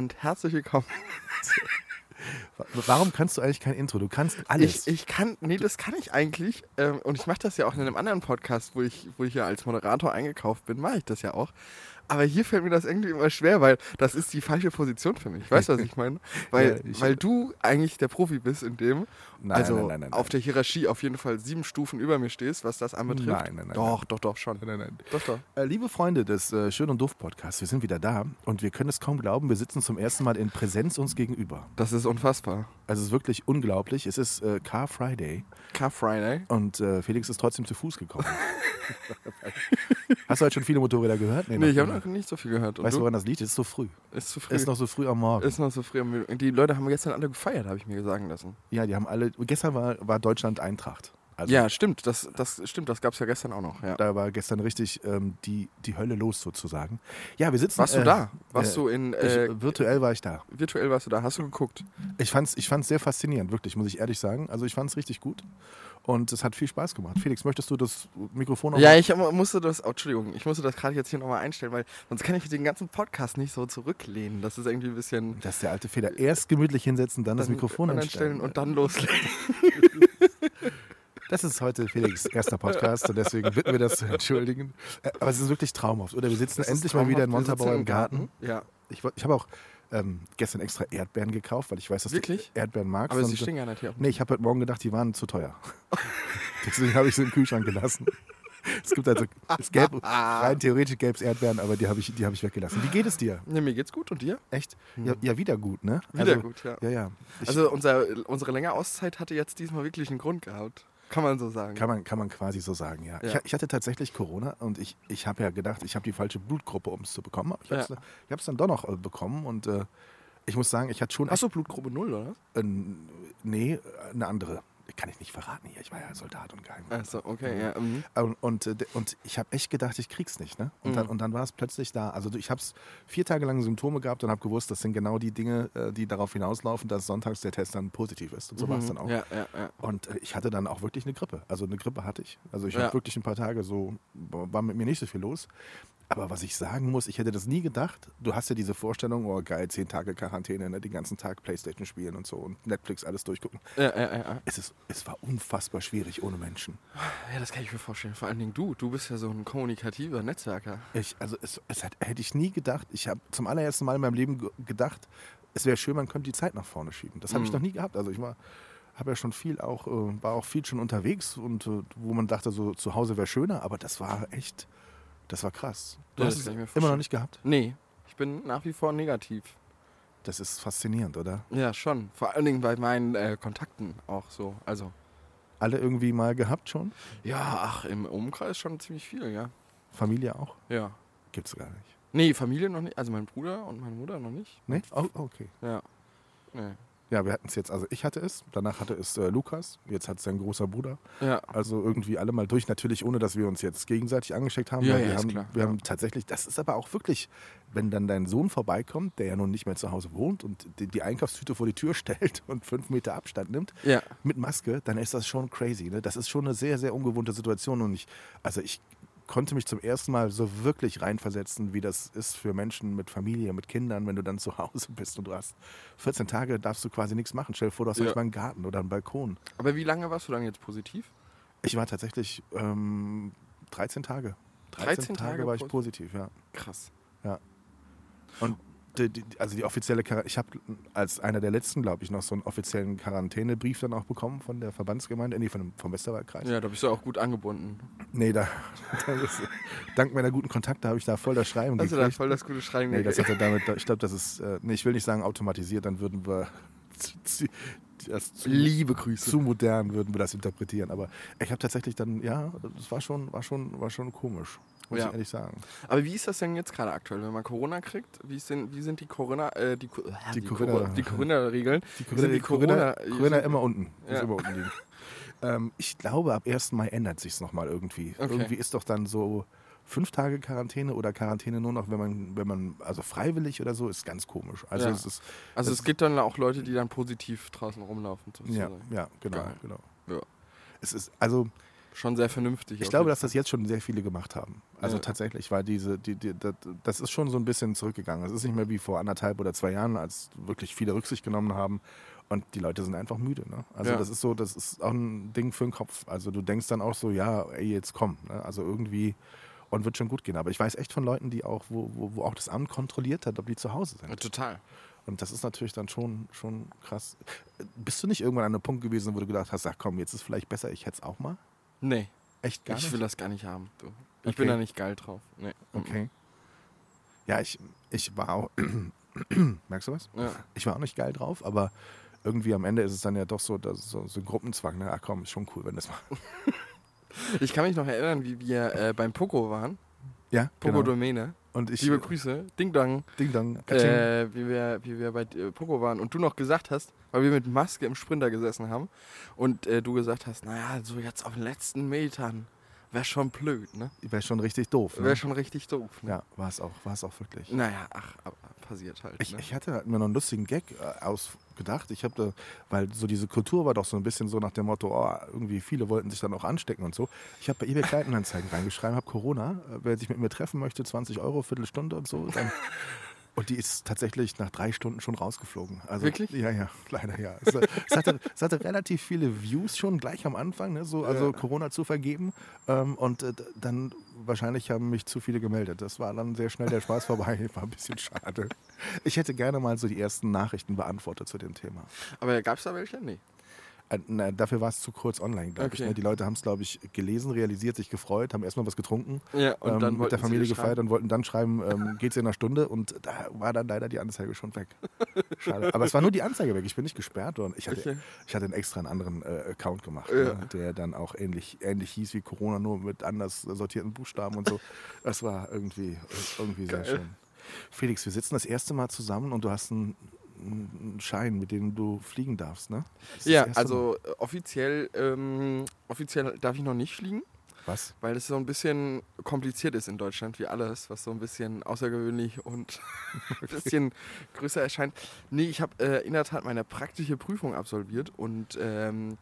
Und herzlich willkommen. Warum kannst du eigentlich kein Intro? Du kannst alles. Ich, ich kann, nee, das kann ich eigentlich. Ähm, und ich mache das ja auch in einem anderen Podcast, wo ich, wo ich ja als Moderator eingekauft bin, mache ich das ja auch. Aber hier fällt mir das irgendwie immer schwer, weil das ist die falsche Position für mich. Weißt du, was ich meine? Weil, Ja, ich- weil du eigentlich der Profi bist in dem. Nein, also nein, nein, nein, auf der Hierarchie auf jeden Fall sieben Stufen über mir stehst, was das anbetrifft. Nein, nein, nein, Doch, doch, doch, schon. nein, nein. Doch, doch. Äh, liebe Freunde des äh, Schön und Doof Podcasts, wir sind wieder da und wir können es kaum glauben, wir sitzen zum ersten Mal in Präsenz uns gegenüber. Das ist unfassbar. Also es ist wirklich unglaublich. Es ist äh, Car Friday Car Friday. und äh, Felix ist trotzdem zu Fuß gekommen. Hast du heute schon viele Motorräder gehört? Nee, noch ich habe. Noch nicht so viel gehört. Und Weißt du, woran das liegt? Es ist so früh. Ist zu früh. Es ist noch so früh am Morgen. Ist noch so früh. am. Die Leute haben gestern alle gefeiert, habe ich mir sagen lassen. ja, die haben alle. Gestern war, war Deutschland Eintracht. Also ja, stimmt. Das, das stimmt. Das gab es ja gestern auch noch. Ja. Da war gestern richtig ähm, die, die Hölle los sozusagen. Ja, wir sitzen. Warst du äh, da? Warst äh, du in. Ich, Äh, virtuell war ich da. virtuell warst du da? Hast du geguckt? Ich fand's, ich fand's sehr faszinierend, wirklich, muss ich ehrlich sagen. Also ich fand's richtig gut und es hat viel Spaß gemacht. Felix, möchtest du das Mikrofon noch Ja, ich mu- musste das. Oh, Entschuldigung, ich musste das gerade jetzt hier nochmal einstellen, weil sonst kann ich den ganzen Podcast nicht so zurücklehnen. Das ist irgendwie ein bisschen. Das ist der alte Fehler. Erst gemütlich hinsetzen, dann, das Mikrofon einstellen. und dann loslegen. Das ist heute Felix erster Podcast und deswegen bitten wir das zu entschuldigen. Äh, Aber es ist wirklich traumhaft. Oder wir sitzen endlich mal wieder in Montabaur im Garten. Ja, Ich, ich habe auch ähm, gestern extra Erdbeeren gekauft, weil ich weiß, dass Wirklich? du Erdbeeren magst. aber sie stehen ja nicht hier. Nee, ich habe heute Morgen gedacht, die waren zu teuer. Deswegen habe ich sie im Kühlschrank gelassen. Es gibt also, es gäbe, rein theoretisch gäbe es Erdbeeren, aber die habe ich, die habe ich weggelassen. Wie geht es dir? Ja, mir geht's gut und dir? Echt? Ja, ja wieder gut, ne? Wieder also, gut, ja. Ja, ja. Ich, Also unser, unsere längere Auszeit hatte jetzt diesmal wirklich einen Grund gehabt. Kann man so sagen. kann, man, kann man quasi so sagen, ja. Ja. Ich, ich hatte tatsächlich Corona und ich, ich habe ja gedacht, ich habe die falsche Blutgruppe, um es zu bekommen. Aber ich habe es Ja. dann doch noch äh, bekommen und äh, ich muss sagen, ich hatte schon Hast du Blutgruppe 0, oder? äh, nee, eine andere. Kann ich nicht verraten hier. Ich war ja Soldat und geheim. Achso, okay, ja. mhm. Und, und, äh, und ich habe echt gedacht, ich krieg's nicht. Ne? Und, Mhm. dann, und dann war es plötzlich da. Also ich habe vier Tage lang Symptome gehabt und habe gewusst, das sind genau die Dinge, äh, die darauf hinauslaufen, dass sonntags der Test dann positiv ist. Und so war es dann auch. Mhm. Ja, ja, ja. Und äh, ich hatte dann auch wirklich eine Grippe. Also eine Grippe hatte ich. Also ich Ja. habe wirklich ein paar Tage so, war mit mir nicht so viel los. Aber was ich sagen muss, ich hätte das nie gedacht. Du hast ja diese Vorstellung, oh geil, zehn Tage Quarantäne, ne? den ganzen Tag Playstation spielen und so und Netflix alles durchgucken. Ja, ja, ja. Es, ist, es war unfassbar schwierig ohne Menschen. Ja, das kann ich mir vorstellen. Vor allen Dingen du. Du bist ja so ein kommunikativer Netzwerker. Ich, also es, es hat, hätte ich nie gedacht. Ich habe zum allerersten Mal in meinem Leben ge- gedacht, es wäre schön, man könnte die Zeit nach vorne schieben. Das habe ich Mhm. noch nie gehabt. Also ich war, habe ja schon viel auch, äh, war auch viel schon unterwegs und äh, wo man dachte, so zu Hause wäre schöner, aber das war echt, das war krass. Du Ja, hast das es immer noch nicht gehabt. Nee, ich bin nach wie vor negativ. Das ist faszinierend, oder? Ja, schon. Vor allen Dingen bei meinen äh, Kontakten auch so. Also, Alle irgendwie mal gehabt schon? ja, ach, im Umkreis schon ziemlich viel, ja. Familie auch? Ja. Gibt's gar nicht. Nee, Familie noch nicht. Also mein Bruder und meine Mutter noch nicht. Nee? Oh, okay. Ja. Nee. Ja, wir hatten es jetzt, also ich hatte es, danach hatte es äh, Lukas, jetzt hat es sein großer Bruder. Ja. Also irgendwie alle mal durch, natürlich ohne, dass wir uns jetzt gegenseitig angesteckt haben. Ja, weil ja, wir, ist haben klar. wir haben tatsächlich, das ist aber auch wirklich, wenn dann dein Sohn vorbeikommt, der ja nun nicht mehr zu Hause wohnt und die, die Einkaufstüte vor die Tür stellt und fünf Meter Abstand nimmt Ja. mit Maske, dann ist das schon crazy. Ne? Das ist schon eine sehr, sehr ungewohnte Situation und ich, also ich konnte mich zum ersten Mal so wirklich reinversetzen, wie das ist für Menschen mit Familie, mit Kindern, wenn du dann zu Hause bist und du hast 14 Tage, darfst du quasi nichts machen. Stell dir vor, du hast Ja. manchmal einen Garten oder einen Balkon. Aber wie lange warst du dann jetzt positiv? Ich war tatsächlich ähm, 13 Tage. 13 Tage war ich posi- positiv, ja. Krass. Und die, also die offizielle Quarantäne, ich habe als einer der letzten, glaube ich, noch so einen offiziellen Quarantänebrief dann auch bekommen von der Verbandsgemeinde, nee, von vom Westerwaldkreis. Ja, da bist du auch gut angebunden. Nee, da, da ist, dank meiner guten Kontakte habe ich da voll das Schreiben Hast du da gekriegt. voll das gute Schreiben Nee, das gekriegt? hat er damit, ich glaube, das ist, äh, nee, ich will nicht sagen automatisiert, dann würden wir zu, Liebe Grüße. zu modern würden wir das interpretieren. Aber ich habe tatsächlich dann, ja, das war schon, war schon, war schon komisch. Muss Ja. ich ehrlich sagen. Aber wie ist das denn jetzt gerade aktuell, wenn man Corona kriegt? Wie, denn, wie sind die Corona, äh, die, Co- Die die, Corona- Corona- die Corona-Regeln? Die sind die Corona- Corinna immer unten. Ja. immer unten ähm, ich glaube, ab 1. Mai ändert sich es nochmal irgendwie. Okay. Irgendwie ist doch dann so fünf Tage Quarantäne oder Quarantäne nur noch, wenn man, wenn man, also freiwillig oder so, ist ganz komisch. Also Ja. es ist, Also Das- es gibt dann auch Leute, die dann positiv draußen rumlaufen. ja, sozusagen. ja, genau, Geil. genau. Ja. Es ist, also Schon sehr vernünftig. Ich glaube, dass das jetzt schon sehr viele gemacht haben. Also Ja. tatsächlich, weil diese, die, die, das, das ist schon so ein bisschen zurückgegangen. Es ist nicht mehr wie vor anderthalb oder zwei Jahren, als wirklich viele Rücksicht genommen haben. Und die Leute sind einfach müde. Ne? Also Ja. das ist so, das ist auch ein Ding für den Kopf. Also du denkst dann auch so, ja, ey, jetzt komm. Ne? Also irgendwie und wird schon gut gehen. Aber ich weiß echt von Leuten, die auch, wo, wo, wo auch das Amt kontrolliert hat, ob die zu Hause Ja, sind. total. Und das ist natürlich dann schon, schon krass. Bist du nicht irgendwann an einem Punkt gewesen, wo du gedacht hast, ach komm, jetzt ist vielleicht besser, ich hätte es auch mal? Nee, Echt gar ich nicht? will das gar nicht haben. Du. Ich Okay. bin da nicht geil drauf. Nee. Okay. Ja, ich, ich war auch. Merkst du was? Ja. Ich war auch nicht geil drauf, aber irgendwie am Ende ist es dann ja doch so, dass so, so ein Gruppenzwang. Ne? Ach komm, ist schon cool, wenn das mal. Ich kann mich noch erinnern, wie wir äh, beim Poco waren. Ja, Poco genau. Domäne. Und ich. Liebe Grüße. Ding Dong. Ding Dong. Äh, wie, wir, wie wir bei äh, Poco waren und du noch gesagt hast, weil wir mit Maske im Sprinter gesessen haben und äh, du gesagt hast, naja, so jetzt auf den letzten Metern wäre schon blöd, ne? Wäre schon richtig doof. Ne? Wäre schon richtig doof. Ne? ja, war es auch, war es auch wirklich. Naja, ach, aber passiert halt. Ich, ne? ich hatte mir noch einen lustigen Gag äh, ausgedacht. Ich habe da, weil so diese Kultur war doch so ein bisschen so nach dem Motto, oh, irgendwie viele wollten sich dann auch anstecken und so. Ich habe bei eBay Kleinanzeigen reingeschrieben, habe Corona, äh, wer sich mit mir treffen möchte, 20 Euro, Viertelstunde und so. Dann, und die ist tatsächlich nach drei Stunden schon rausgeflogen. Also, Wirklich? Ja, ja, leider ja. Es, es, hatte, es hatte relativ viele Views schon gleich am Anfang, ne, so, also Ja. Corona zu vergeben. Ähm, und äh, dann wahrscheinlich haben mich zu viele gemeldet. Das war dann sehr schnell der Spaß vorbei. War ein bisschen schade. Ich hätte gerne mal so die ersten Nachrichten beantwortet zu dem Thema. aber gab es da welche? Nee. Äh, na, dafür war es zu kurz online, glaube ich. Okay. Ne? Die Leute haben es, glaube ich, gelesen, realisiert, sich gefreut, haben erstmal was getrunken, Ja, und ähm, dann mit der Familie gefeiert und wollten dann schreiben, ähm, geht's in einer Stunde und da war dann leider die Anzeige schon weg. Schade. Aber es war nur die Anzeige weg. Ich bin nicht gesperrt worden. Ich hatte, Okay. ich hatte einen extra einen anderen äh, Account gemacht, Ja. ne? der dann auch ähnlich, ähnlich hieß wie Corona, nur mit anders sortierten Buchstaben und so. Das war irgendwie, irgendwie sehr schön. Felix, wir sitzen das erste Mal zusammen und du hast einen, einen Schein, mit dem du fliegen darfst, ne? Ja, also äh, offiziell, ähm, offiziell darf ich noch nicht fliegen, Mal. Was? weil es so ein bisschen kompliziert ist in Deutschland, wie alles, was so ein bisschen außergewöhnlich und ein bisschen größer erscheint. Nee, ich habe äh, in der Tat meine praktische Prüfung absolviert und ähm,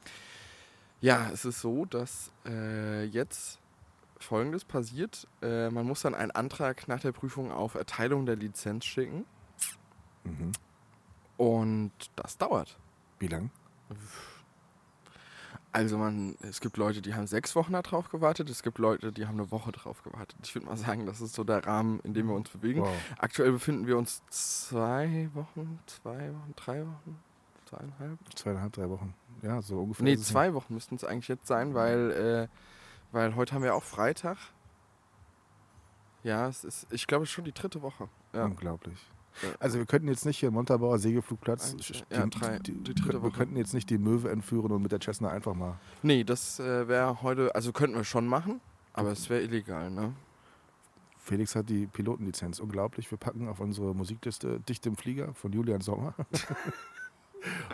ja, es ist so, dass äh, jetzt Folgendes passiert. Äh, man muss dann einen Antrag nach der Prüfung auf Erteilung der Lizenz schicken Mhm. Und das dauert. Wie lang? Also man, es gibt Leute, die haben sechs Wochen darauf gewartet, es gibt Leute, die haben eine Woche darauf gewartet. Ich würde mal sagen, das ist so der Rahmen, in dem wir uns bewegen. Wow. Aktuell befinden wir uns zwei Wochen, zwei Wochen, drei Wochen, zweieinhalb? Zweieinhalb, drei Wochen. Ja, so ungefähr. Nee, zwei Wochen müssten es eigentlich jetzt sein, weil, äh, weil heute haben wir auch Freitag. Ja, es ist, ich glaube, es ist schon die dritte Woche. Ja. Unglaublich. Ja. Also wir könnten jetzt nicht hier im Montabaur Segelflugplatz, Eins, die, ja, drei, die, die dritte wir Woche. könnten jetzt nicht die Möwe entführen und mit der Cessna einfach mal. Nee, das äh, wäre heute, also könnten wir schon machen, aber es wäre illegal, ne? Felix hat die Pilotenlizenz. Unglaublich. Wir packen auf unsere Musikliste Dicht im Flieger von Julian Sommer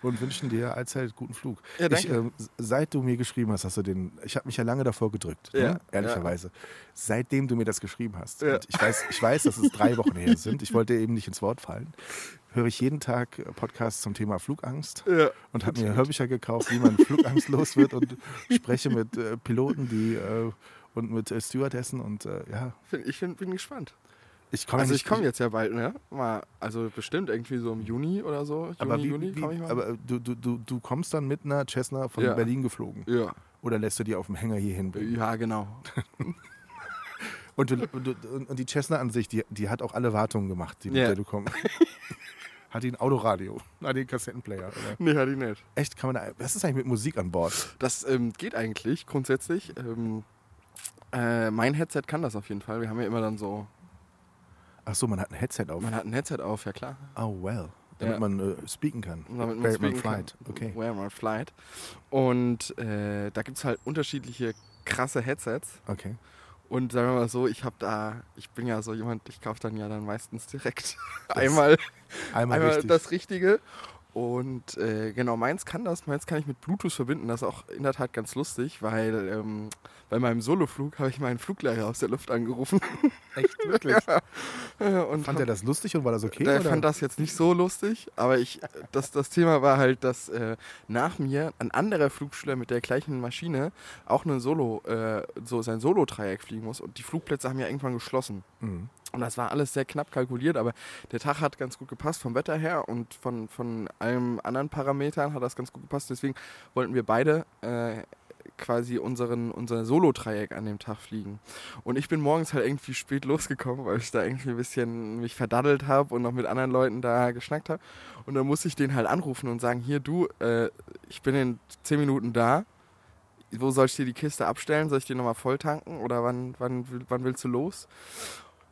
und wünschen dir allzeit guten Flug. Ja, Ich, s- seit du mir geschrieben hast, hast du den. Ich habe mich ja lange davor gedrückt, Ja, ne? ehrlicherweise. Seitdem du mir das geschrieben hast. Ja. Ich weiß, ich weiß, dass es drei Wochen her sind. Ich wollte eben nicht ins Wort fallen. Höre ich jeden Tag äh, Podcasts zum Thema Flugangst ja. und habe mir Hörbücher gekauft, wie man flugangstlos wird und spreche mit äh, Piloten, die äh, und mit äh, Stewardessen und äh, ja, Ich find, bin gespannt. Ich komme Also ich komme jetzt ja bald, ne? Mal, also bestimmt irgendwie so im Juni oder so. Juni, Aber, wie, Juni komme ich mal. aber du, du, du, du kommst dann mit einer Cessna von Ja. Berlin geflogen ja, oder lässt du die auf dem Hänger hier hinbringen? ja, genau. Und, du, du, und die Cessna an sich, die, die hat auch alle Wartungen gemacht, die, mit der du kommst. hat die ein Autoradio? Hat die einen Kassettenplayer? Oder? Nee, hatte ich nicht. Echt, kann man da, was ist eigentlich mit Musik an Bord? Das ähm, geht eigentlich grundsätzlich. Ähm, äh, mein Headset kann das auf jeden Fall. Wir haben ja immer dann so, Ach so, man hat ein Headset auf. man hat ein Headset auf, ja klar. Oh well, damit Ja. man äh, speaken kann. Damit man speaken flight. kann. Okay. Where man flight. Und äh, da gibt es halt unterschiedliche krasse Headsets. Okay. Und sagen wir mal so, ich habe da, ich bin ja so jemand, ich kaufe dann ja dann meistens direkt einmal, Einmal, einmal richtig. das Richtige. Und äh, genau, meins kann das, meins kann ich mit Bluetooth verbinden. Das ist auch in der Tat ganz lustig, weil ähm, bei meinem Soloflug habe ich meinen Fluglehrer aus der Luft angerufen. Echt, wirklich? Ja, und Fand er das lustig und war das okay? oder? fand das jetzt nicht so lustig, aber ich, das, das Thema war halt, dass äh, nach mir ein anderer Flugschüler mit der gleichen Maschine auch einen Solo, äh, so sein Solo-Dreieck fliegen muss und die Flugplätze haben ja irgendwann geschlossen. Mhm. Und das war alles sehr knapp kalkuliert, aber der Tag hat ganz gut gepasst vom Wetter her und von, von allen anderen Parametern hat das ganz gut gepasst. Deswegen wollten wir beide äh, quasi unseren, unser Solo-Dreieck an dem Tag fliegen. Und ich bin morgens halt irgendwie spät losgekommen, weil ich da irgendwie ein bisschen mich verdaddelt habe und noch mit anderen Leuten da geschnackt habe. Und dann musste ich den halt anrufen und sagen, hier du, äh, ich bin in 10 Minuten da. Wo soll ich dir die Kiste abstellen? Soll ich die nochmal voll tanken? Oder wann, wann, wann willst du los?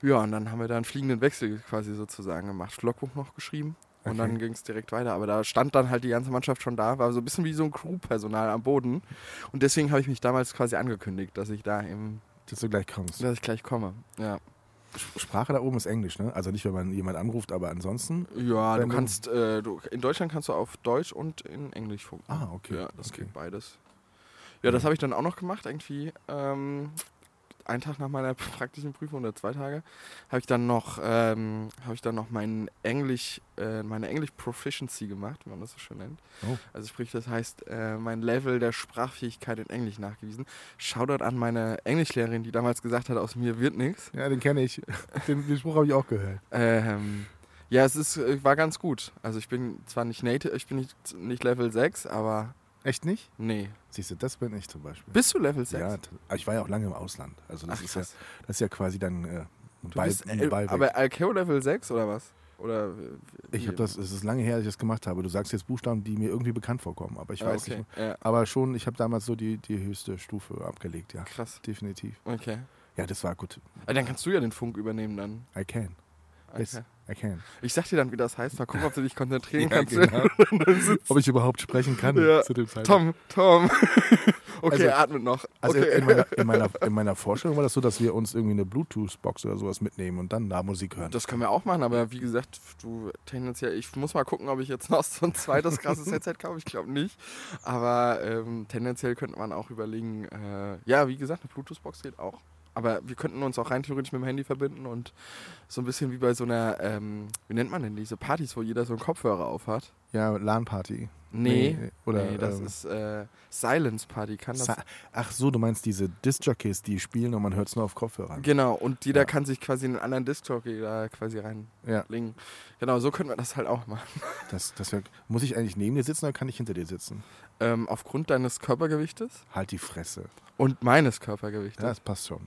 Ja, und dann haben wir da einen fliegenden Wechsel quasi sozusagen gemacht. Logbuch noch geschrieben und Okay. dann ging es direkt weiter. Aber da stand dann halt die ganze Mannschaft schon da, war so ein bisschen wie so ein Crewpersonal am Boden. Und deswegen habe ich mich damals quasi angekündigt, dass ich da eben, Dass du gleich kommst. dass ich gleich komme. Ja, Sprache da oben ist Englisch, ne? Also nicht, wenn man jemand anruft, aber ansonsten. ja du- kannst, äh, du, in Deutschland kannst du auf Deutsch und in Englisch funken. Ah, okay. Ja, das okay. geht beides. Ja, das habe ich dann auch noch gemacht, irgendwie. Ähm, einen Tag nach meiner praktischen Prüfung oder zwei Tage habe ich dann noch ähm, habe ich dann noch mein Englisch äh, meine English Proficiency gemacht, wie man das so schön nennt. Oh. Also sprich, das heißt äh, mein Level der Sprachfähigkeit in Englisch nachgewiesen. Shoutout an meine Englischlehrerin, die damals gesagt hat, aus mir wird nichts. Ja, den kenne ich. Den, den Spruch habe ich auch gehört. Ähm, ja, es ist, äh, war ganz gut. Also ich bin zwar nicht Native, ich bin nicht, nicht Level 6, aber Echt nicht? nee. Siehst du, das bin ich zum Beispiel. Bist du Level 6? Ja, aber ich war ja auch lange im Ausland. Also das, Ach, ist, ja, das ist ja quasi dann äh, ein Ball, bist, ein äh, Ball weg. aber Alkeo Level 6 oder was? Oder äh, Ich wie? habe das, es ist lange her, dass ich das gemacht habe. Du sagst jetzt Buchstaben, die mir irgendwie bekannt vorkommen, aber ich Ah, weiß okay. nicht. Ja, Aber schon, ich habe damals so die, die höchste Stufe abgelegt, ja. krass. Definitiv. Okay. Ja, das war gut. Aber dann kannst du ja den Funk übernehmen dann. I can. Yes, Okay. I can. Ich sag dir dann, wie das heißt. Mal gucken, ob du dich konzentrieren Ja, kannst. genau. Ob ich überhaupt sprechen kann Ja. zu dem Zeitpunkt. Tom, Tom. okay, Also- atmet noch. Also okay. in, meiner, in, meiner, in meiner Vorstellung war das so, dass wir uns irgendwie eine Bluetooth-Box oder sowas mitnehmen und dann da Musik hören. Das können wir auch machen, aber wie gesagt, du tendenziell, ich muss mal gucken, ob ich jetzt noch so ein zweites krasses Headset kaufe. Ich glaube nicht. Aber ähm, tendenziell könnte man auch überlegen, äh, ja, wie gesagt, eine Bluetooth-Box geht auch. Aber wir könnten uns auch rein theoretisch mit dem Handy verbinden und so ein bisschen wie bei so einer, ähm, wie nennt man denn diese Partys, wo jeder so einen Kopfhörer auf hat? ja, LAN-Party. Nee, Nee, oder, nee das ähm, ist äh, Silence Party. Kann das Ach so, du meinst diese Disc-Jockeys, die spielen und man hört es nur auf Kopfhörern. Genau, und jeder Ja. kann sich quasi in einen anderen Disc-Jockey da quasi reinlegen. Ja, Genau, so könnten wir das halt auch machen. das, das wär, muss ich eigentlich neben dir sitzen oder kann ich hinter dir sitzen? Ähm, aufgrund deines Körpergewichtes Halt die Fresse. und meines Ja, Körpergewichtes das passt schon.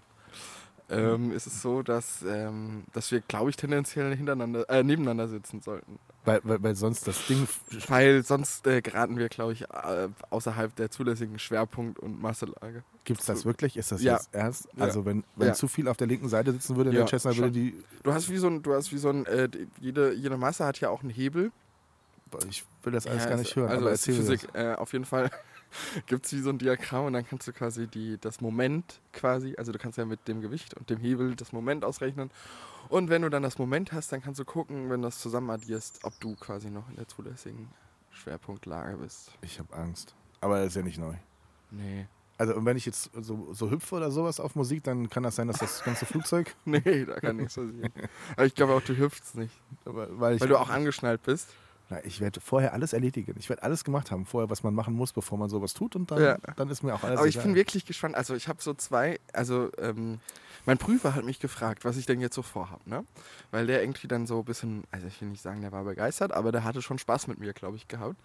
Ähm, ist es so, dass, ähm, dass wir, glaube ich, tendenziell hintereinander, äh, nebeneinander sitzen sollten. Weil, weil, weil sonst das Ding. Weil sonst äh, geraten wir, glaube ich, äh, außerhalb der zulässigen Schwerpunkt- und Masselage. Gibt es das wirklich? Ist das Ja. jetzt ernst? Ja. Also, wenn, wenn Ja. zu viel auf der linken Seite sitzen würde in Ja, der Cessna, würde die. Du hast wie so ein, du hast wie so ein, äh, jede, jede Masse hat ja auch einen Hebel. Ich will das alles Ja, gar nicht hören. Also aber ist erzähl mir Physik, äh, auf jeden Fall gibt es wie so ein Diagramm und dann kannst du quasi die, das Moment quasi, also du kannst ja mit dem Gewicht und dem Hebel das Moment ausrechnen. Und wenn du dann das Moment hast, dann kannst du gucken, wenn du das zusammen addierst, ob du quasi noch in der zulässigen Schwerpunktlage bist. Ich habe Angst. Aber das ist ja nicht neu. Nee. Also, und wenn ich jetzt so, so hüpfe oder sowas auf Musik, dann kann das sein, dass das ganze Flugzeug. Nee, da kann nichts passieren. Aber ich glaube auch, du hüpfst nicht. Aber, weil Weil du auch angeschnallt bist. Na, ich werde vorher alles erledigen. Ich werde alles gemacht haben, vorher, was man machen muss, bevor man sowas tut. Und dann, Ja. dann ist mir auch alles Aber ich egal. bin wirklich gespannt. Also ich habe so zwei, also ähm, mein Prüfer hat mich gefragt, was ich denn jetzt so vorhabe, ne? Weil der irgendwie dann so ein bisschen, also ich will nicht sagen, der war begeistert, aber der hatte schon Spaß mit mir, glaube ich, gehabt.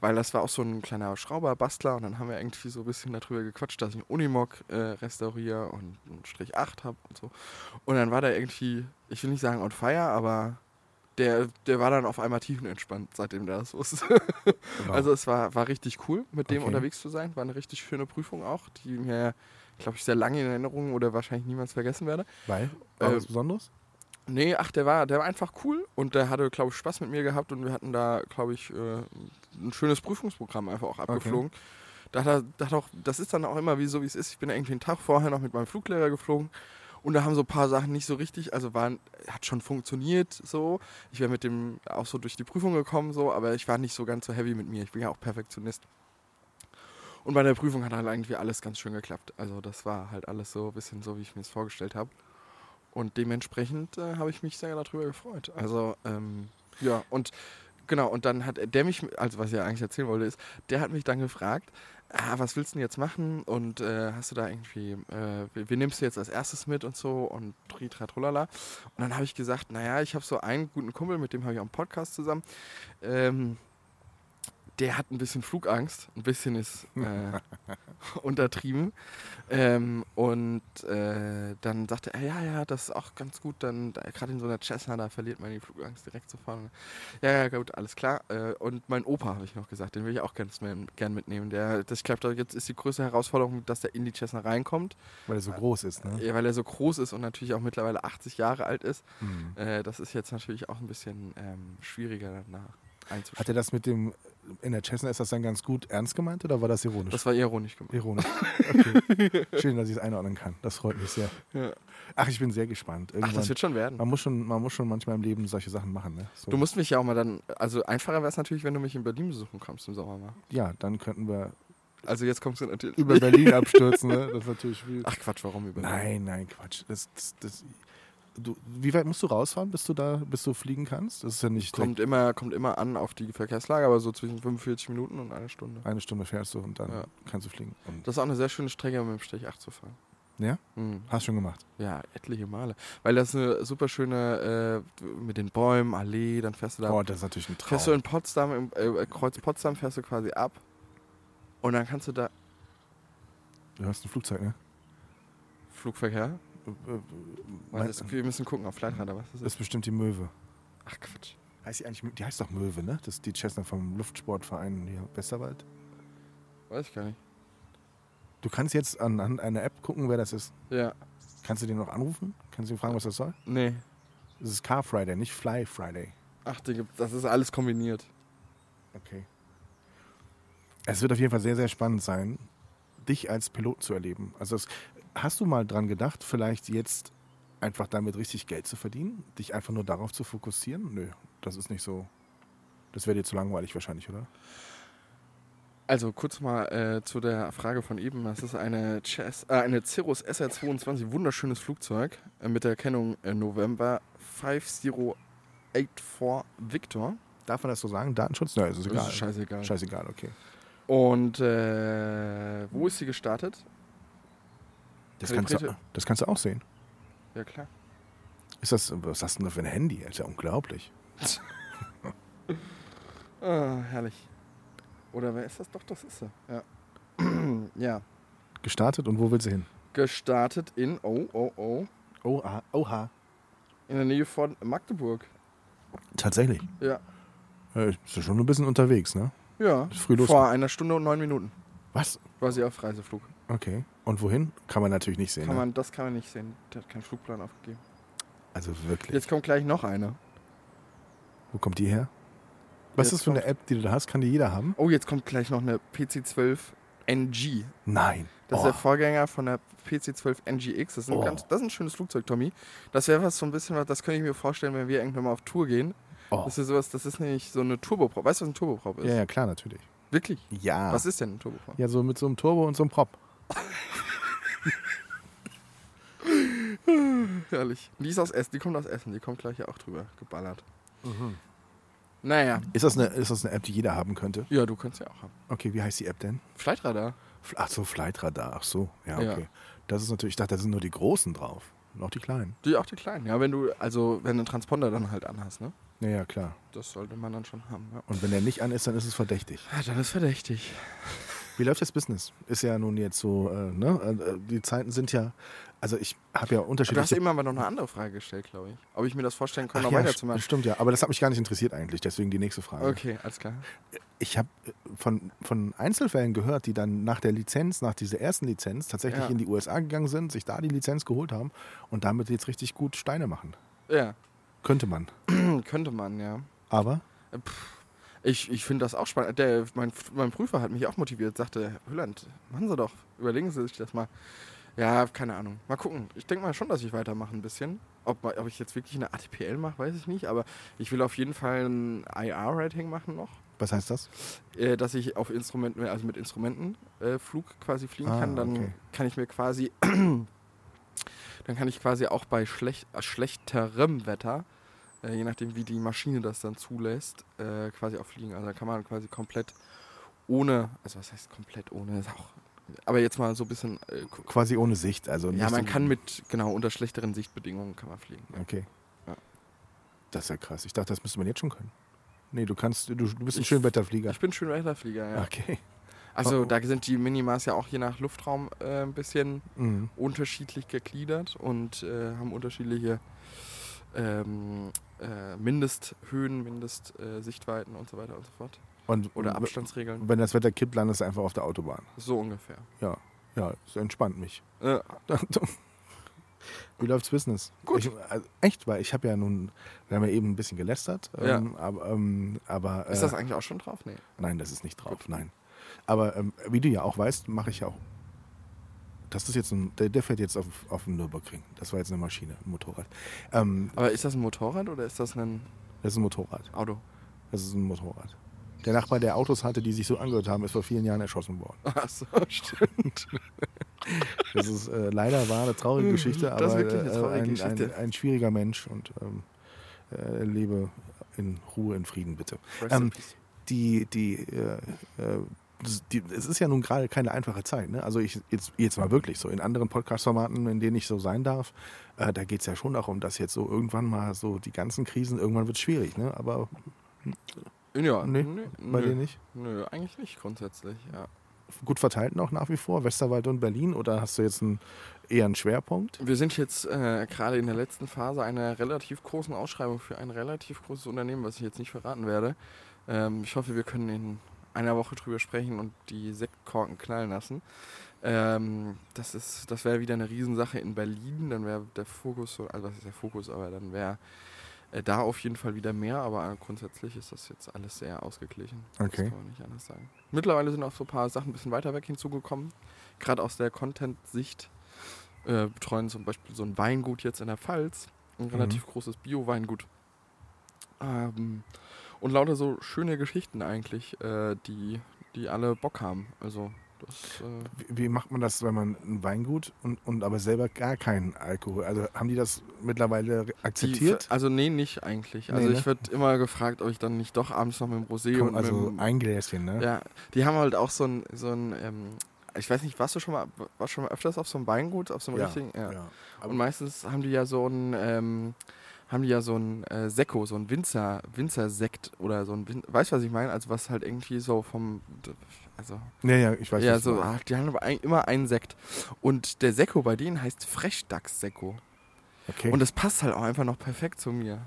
Weil das war auch so ein kleiner Schrauber, Bastler und dann haben wir irgendwie so ein bisschen darüber gequatscht, dass ich einen Unimog äh, restauriere und einen Strich 8 habe und so. Und dann war der irgendwie, ich will nicht sagen on fire, aber der, der war dann auf einmal tiefenentspannt, seitdem der das wusste. Wow. Also es war, war richtig cool, mit dem Okay. unterwegs zu sein. War eine richtig schöne Prüfung auch, die mir, glaube ich, sehr lange in Erinnerung oder wahrscheinlich niemals vergessen werde. Weil? War Äh, was Besonderes? Nee, ach, der war, der war einfach cool und der hatte, glaube ich, Spaß mit mir gehabt und wir hatten da, glaube ich, äh, ein schönes Prüfungsprogramm einfach auch abgeflogen. da hat er, da hat auch, das ist dann auch immer wie so, wie es ist. Ich bin irgendwie einen Tag vorher noch mit meinem Fluglehrer geflogen und da haben so ein paar Sachen nicht so richtig, also waren, hat schon funktioniert so. Ich wäre mit dem auch so durch die Prüfung gekommen, so, aber ich war nicht so ganz so heavy mit mir. Ich bin ja auch Perfektionist. Und bei der Prüfung hat halt irgendwie alles ganz schön geklappt. Also das war halt alles so ein bisschen so, wie ich mir es vorgestellt habe. Und dementsprechend äh, habe ich mich sehr darüber gefreut. Also, ähm, ja, und genau, und dann hat der mich, also was ich ja eigentlich erzählen wollte, ist, der hat mich dann gefragt, ah, was willst du denn jetzt machen? Und äh, hast du da irgendwie, äh, wie nimmst du jetzt als erstes mit und so und tritra trolala. Und dann habe ich gesagt, naja, ich habe so einen guten Kumpel, mit dem habe ich auch einen Podcast zusammen. Ähm, der hat ein bisschen Flugangst, ein bisschen ist äh, untertrieben. Ähm, und äh, dann sagte er, ja, ja, das ist auch ganz gut, dann gerade in so einer Cessna, da verliert man die Flugangst direkt zu fahren. Ja, ja, gut, alles klar. Äh, und mein Opa, habe ich noch gesagt, den will ich auch ganz gern mitnehmen. Der, das, ich glaube, jetzt ist die größte Herausforderung, dass der in die Cessna reinkommt. Weil er so groß ist, ne? Ja, weil er so groß ist und natürlich auch mittlerweile 80 Jahre alt ist. Mhm. Äh, das ist jetzt natürlich auch ein bisschen ähm, schwieriger danach. Hat er das mit dem, in der Cessna, ist das dann ganz gut ernst gemeint oder war das ironisch? Das war ironisch gemeint. ironisch. Okay. Schön, dass ich es einordnen kann. Das freut mich sehr. Ja. Ach, ich bin sehr gespannt. Ach, Irgendwann, das wird schon werden. man, muss schon, man muss schon manchmal im Leben solche Sachen machen. Ne? So. Du musst mich ja auch mal dann, also einfacher wäre es natürlich, wenn du mich in Berlin besuchen kommst im Sommer mal. ja, dann könnten wir Also jetzt kommst du natürlich. über Berlin abstürzen. Ne? Das ist natürlich viel. Ach Quatsch, warum über Nein, nein, Quatsch. Das, das, das, du, wie weit musst du rausfahren, bis du da, bis du fliegen kannst? Das ist ja nicht Kommt immer, kommt immer an auf die Verkehrslage, aber so zwischen 45 Minuten und einer Stunde. eine Stunde fährst du und dann Ja. kannst du fliegen. Und Das ist auch eine sehr schöne Strecke, mit dem Stich 8 zu fahren. Ja? Mhm. Hast schon gemacht. Ja, etliche Male. Weil das eine super schöne, äh, mit den Bäumen, Allee, dann fährst du da Oh, das ist natürlich ein Fährst du Traum. in Potsdam, im äh, Kreuz Potsdam, fährst du quasi ab. Und dann kannst du da. Du hast ein Flugzeug, ne? Flugverkehr? Weil das, wir müssen gucken auf Flightradar, was das Das ist. ist bestimmt die Möwe. Ach Quatsch. Heißt die eigentlich, die heißt doch Möwe, ne? Das ist die Cessna vom Luftsportverein hier Westerwald. Weiß ich gar nicht. Du kannst jetzt anhand einer App gucken, wer das ist. Ja. Kannst du den noch anrufen? Kannst du ihn fragen, was das soll? Nee. Das ist Car Friday, nicht Fly Friday. Ach, das ist alles kombiniert. Okay. Es wird auf jeden Fall sehr, sehr spannend sein, dich als Pilot zu erleben. Also das, hast du mal dran gedacht, vielleicht jetzt einfach damit richtig Geld zu verdienen? Dich einfach nur darauf zu fokussieren? Nö, das ist nicht so. Das wäre dir zu langweilig wahrscheinlich, oder? Also kurz mal äh, zu der Frage von eben. Das ist eine, Chess, äh, eine Cirrus SR22, wunderschönes Flugzeug äh, mit der Kennung äh, November 5084 Victor. Darf man das so sagen? Datenschutz? Nein, ist es egal. Ist scheißegal. Scheißegal, okay. Und äh, wo ist sie gestartet? Das kannst, du, das kannst du auch sehen. Ja klar. Ist das, was hast du denn da für ein Handy? Das ist ja unglaublich. Ah, herrlich. Oder wer ist das? Doch, das ist sie. Ja. ja. Gestartet und wo will sie hin? Gestartet in, oh, oh, oh, Oha. Oha. in der Nähe von Magdeburg. Tatsächlich. Ja. Äh, Ist ja schon ein bisschen unterwegs, ne? Ja. Ist früh los. Vor einer Stunde und neun Minuten Was? war sie auf Reiseflug. Okay. Und wohin? Kann man natürlich nicht sehen. Kann ne? man, das kann man nicht sehen. Der hat keinen Flugplan aufgegeben. Also wirklich. Jetzt kommt gleich noch eine. Wo kommt die her? Was Jetzt ist das für eine App, die du da hast? Kann die jeder haben? Oh, jetzt kommt gleich noch eine PC12 NG. Nein. Das oh. ist der Vorgänger von der PC12 NGX. Das ist ein, Oh. ganz, das ist ein schönes Flugzeug, Tommy. Das wäre was so ein bisschen, was- das könnte ich mir vorstellen, wenn wir irgendwann mal auf Tour gehen. oh. Das ist sowas, das ist nämlich so eine Turboprop. Weißt du, was ein Turboprop ist? Ja, ja, klar, natürlich. Wirklich? Ja. Was ist denn ein Turboprop? Ja, so mit so einem Turbo und so einem Prop. Herrlich. Die ist aus Essen, die kommt aus Essen, die kommt gleich ja auch drüber geballert. Naja. Ist das, eine, ist das eine App, die jeder haben könnte? Ja, du könntest ja auch haben. Okay, wie heißt die App denn? Flightradar. Ach so, Flightradar. Ach so, ja, Ja. okay. Das ist natürlich, ich dachte, da sind nur die Großen drauf. Noch die Kleinen. Die auch die kleinen. Ja, wenn du, also wenn du einen Transponder dann halt anhast, ne? Ja, ja, klar. Das sollte man dann schon haben, ja. Und wenn der nicht an ist, dann ist es verdächtig. Ja, dann ist verdächtig. Wie läuft das Business? Ist ja nun jetzt so, äh, ne? Äh, Die Zeiten sind ja, also ich habe ja Du hast unterschiedliche... eben aber noch eine andere Frage gestellt, glaube ich. Ob ich mir das vorstellen kann, noch ja, weiterzumachen. stimmt ja, aber das hat mich gar nicht interessiert eigentlich, deswegen die nächste Frage. Okay, alles klar. Ich habe von, von Einzelfällen gehört, die dann nach der Lizenz, nach dieser ersten Lizenz, tatsächlich Ja. in die USA gegangen sind, sich da die Lizenz geholt haben und damit jetzt richtig gut Steine machen. Ja, Könnte man. könnte man, ja. Aber Pff, Ich, ich finde das auch spannend. Der, mein, mein Prüfer hat mich auch motiviert, sagte, Hülland, machen Sie doch, überlegen Sie sich das mal. Ja, keine Ahnung. Mal gucken. Ich denke mal schon, dass ich weitermache ein bisschen. Ob, ob ich jetzt wirklich eine ATPL mache, weiß ich nicht. Aber ich will auf jeden Fall ein IR-Rating machen noch. Was heißt das? Äh, dass ich auf Instrumenten, also mit Instrumenten äh, Flug quasi fliegen Ah, kann. Dann okay. kann ich mir quasi, dann kann ich quasi auch bei schlecht, äh, schlechterem Wetter, äh, je nachdem wie die Maschine das dann zulässt, äh, quasi auch fliegen. Also da kann man quasi komplett ohne, also was heißt komplett ohne, ist auch, aber jetzt mal so ein bisschen, äh, Quasi ohne Sicht. Also ja, man kann mit, genau, unter schlechteren Sichtbedingungen kann man fliegen. Okay. Ja. Das ist ja krass. Ich dachte, das müsste man jetzt schon können. Nee, du kannst, du, du bist ein Ich- Schönwetterflieger. Ich bin schön Wetterflieger, ja. Okay. Also oh. da sind die Minimas ja auch je nach Luftraum äh, ein bisschen Mhm. unterschiedlich gegliedert und äh, haben unterschiedliche ähm, äh, Mindesthöhen, Mindestsichtweiten äh, und so weiter und so fort. Und Oder Abstandsregeln. Wenn das Wetter kippt, landest du einfach auf der Autobahn. So ungefähr. Ja, ja, das entspannt mich. Äh, Wie läuft's Business? Gut. Ich, also echt, weil ich habe ja nun, wir haben ja eben ein bisschen gelästert, Ja. ähm, aber, ähm, aber ist äh, das eigentlich auch schon drauf? Nee. nein, das ist nicht drauf, nein. Aber ähm, wie du ja auch weißt, mache ich ja auch. Das ist jetzt ein, der, der fährt jetzt auf, auf dem Nürburgring. Das war jetzt eine Maschine, ein Motorrad. Ähm, Aber ist das ein Motorrad oder ist das ein das ist ein Motorrad. Auto? Das ist ein Motorrad. Der Nachbar, der Autos hatte, die sich so angehört haben, ist vor vielen Jahren erschossen worden. Ach so, stimmt. Das ist äh, leider war eine traurige Geschichte, aber äh, traurige ein, Geschichte. Ein, ein schwieriger Mensch und ähm, äh, lebe in Ruhe, in Frieden, bitte. Ähm. Die, die, äh, äh, die, es ist ja nun gerade keine einfache Zeit. Ne? Also ich jetzt, jetzt mal wirklich so in anderen Podcast-Formaten, in denen ich so sein darf, äh, da geht es ja schon darum, dass jetzt so irgendwann mal so die ganzen Krisen, irgendwann wird es schwierig. Ne? Aber ja, nee, nö, bei nö. dir nicht? Nö, eigentlich nicht grundsätzlich, ja. Gut verteilt noch nach wie vor, Westerwald und Berlin? Oder hast du jetzt einen, eher einen Schwerpunkt? Wir sind jetzt äh, gerade in der letzten Phase einer relativ großen Ausschreibung für ein relativ großes Unternehmen, was ich jetzt nicht verraten werde. Ähm, ich hoffe, wir können in einer Woche drüber sprechen und die Sektkorken knallen lassen. Ähm, das ist, das wäre wieder eine Riesensache in Berlin. Dann wäre der Fokus, so- also was ist der Fokus, aber dann wäre äh, da auf jeden Fall wieder mehr. Aber äh, grundsätzlich ist das jetzt alles sehr ausgeglichen. Das Okay. kann man nicht anders sagen. Mittlerweile sind auch so ein paar Sachen ein bisschen weiter weg hinzugekommen. Gerade aus der Content-Sicht äh, betreuen zum Beispiel so ein Weingut jetzt in der Pfalz. Ein relativ großes Bio-Weingut. Ähm, und lauter so schöne Geschichten eigentlich, äh, die, die alle Bock haben. Also das, äh, Wie, wie macht man das, wenn man ein Weingut und, und aber selber gar keinen Alkohol? Also haben die das mittlerweile die, akzeptiert? also nee, nicht eigentlich. Nee, Also ne? ich werde immer gefragt, ob ich dann nicht doch abends noch mit dem Rosé Komm, und also mit dem, ein Gläschen, ne? Ja, die haben halt auch so ein, so ein ähm, ich weiß nicht, warst du schon mal, warst schon mal öfters auf so einem Weingut, auf so einem Ja, richtigen? Ja. ja. Und meistens haben die ja so ein, ähm, haben die ja so ein äh, Sekko, so ein Winzer, Winzersekt oder so ein, Win weißt du, was ich meine? Also was halt irgendwie so vom, also Ja, ja, ich weiß ja, so, ah, die haben aber ein, immer einen Sekt. Und der Sekko bei denen heißt Frechdachs-Sekko. Okay, Und das passt halt auch einfach noch perfekt zu mir.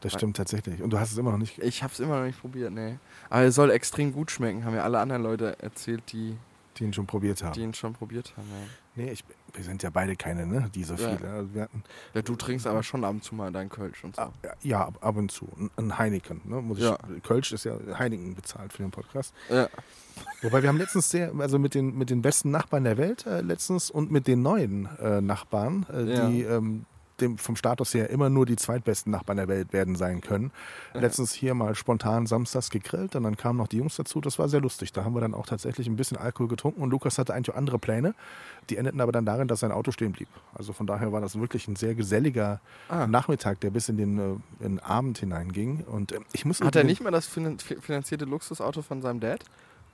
das stimmt tatsächlich. Und du hast es immer noch nicht. Ich hab's immer noch nicht probiert, nee. Aber es soll extrem gut schmecken, haben ja alle anderen Leute erzählt, die, die ihn schon probiert haben. die ihn schon probiert haben. Ja. Nee, ich, wir sind ja beide keine, ne? Die so Ja. viele. Also hatten, Ja, du trinkst aber schon ab und zu mal dein Kölsch und so. ah, ja, ab, ab und zu. Ein- Ein Heineken, ne? Muss ich, Ja. Kölsch ist ja Heineken bezahlt für den Podcast. Ja. Wobei wir haben letztens sehr, also mit den, mit den besten Nachbarn der Welt äh, letztens und mit den neuen äh, Nachbarn, äh, Ja. die ähm, dem, vom Status her immer nur die zweitbesten Nachbarn der Welt werden sein können. Ja. Letztens hier mal spontan samstags gegrillt und dann kamen noch die Jungs dazu. Das war sehr lustig. Da haben wir dann auch tatsächlich ein bisschen Alkohol getrunken und Lukas hatte eigentlich auch andere Pläne. Die endeten aber dann darin, dass sein Auto stehen blieb. Also von daher war das wirklich ein sehr geselliger Ah. Nachmittag, der bis in den, äh, in den Abend hineinging. Und äh, ich muss Hat er nicht mehr das finan- finanzierte Luxusauto von seinem Dad?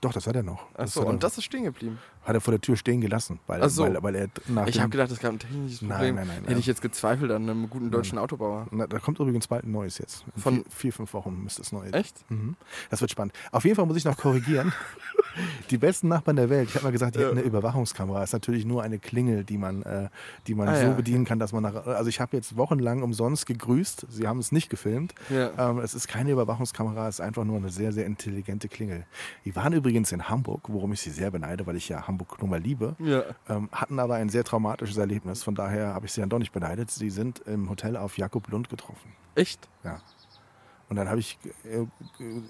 Doch, das hat er noch. Achso, er und das ist stehen geblieben. hat er vor der Tür stehen gelassen, weil, so. weil, weil er nach Ich habe gedacht, es gab ein technisches Nein, Problem. nein, nein, Hätte ja. ich jetzt gezweifelt an einem guten deutschen Autobauer. Na, da kommt übrigens bald ein neues jetzt. In Von- vier, vier, fünf Wochen müsste es neu. Echt? Mhm. Das wird spannend. Auf jeden Fall muss ich noch korrigieren. die besten Nachbarn der Welt, ich habe mal gesagt, die Ja. hätten eine Überwachungskamera. ist natürlich nur eine Klingel, die man, äh, die man Ah, so ja. bedienen kann, dass man nach. Also ich habe jetzt wochenlang umsonst gegrüßt. Sie haben es nicht gefilmt. Ja. Ähm, es ist keine Überwachungskamera, es ist einfach nur eine sehr, sehr intelligente Klingel. Die waren übrigens in Hamburg, worum ich sie sehr beneide, weil ich ja Hamburg nun mal liebe. Ja. ähm, hatten aber ein sehr traumatisches Erlebnis. Von daher habe ich sie dann doch nicht beneidet. Sie sind im Hotel auf Jakob Lund getroffen. Echt? Ja. Und dann habe ich äh,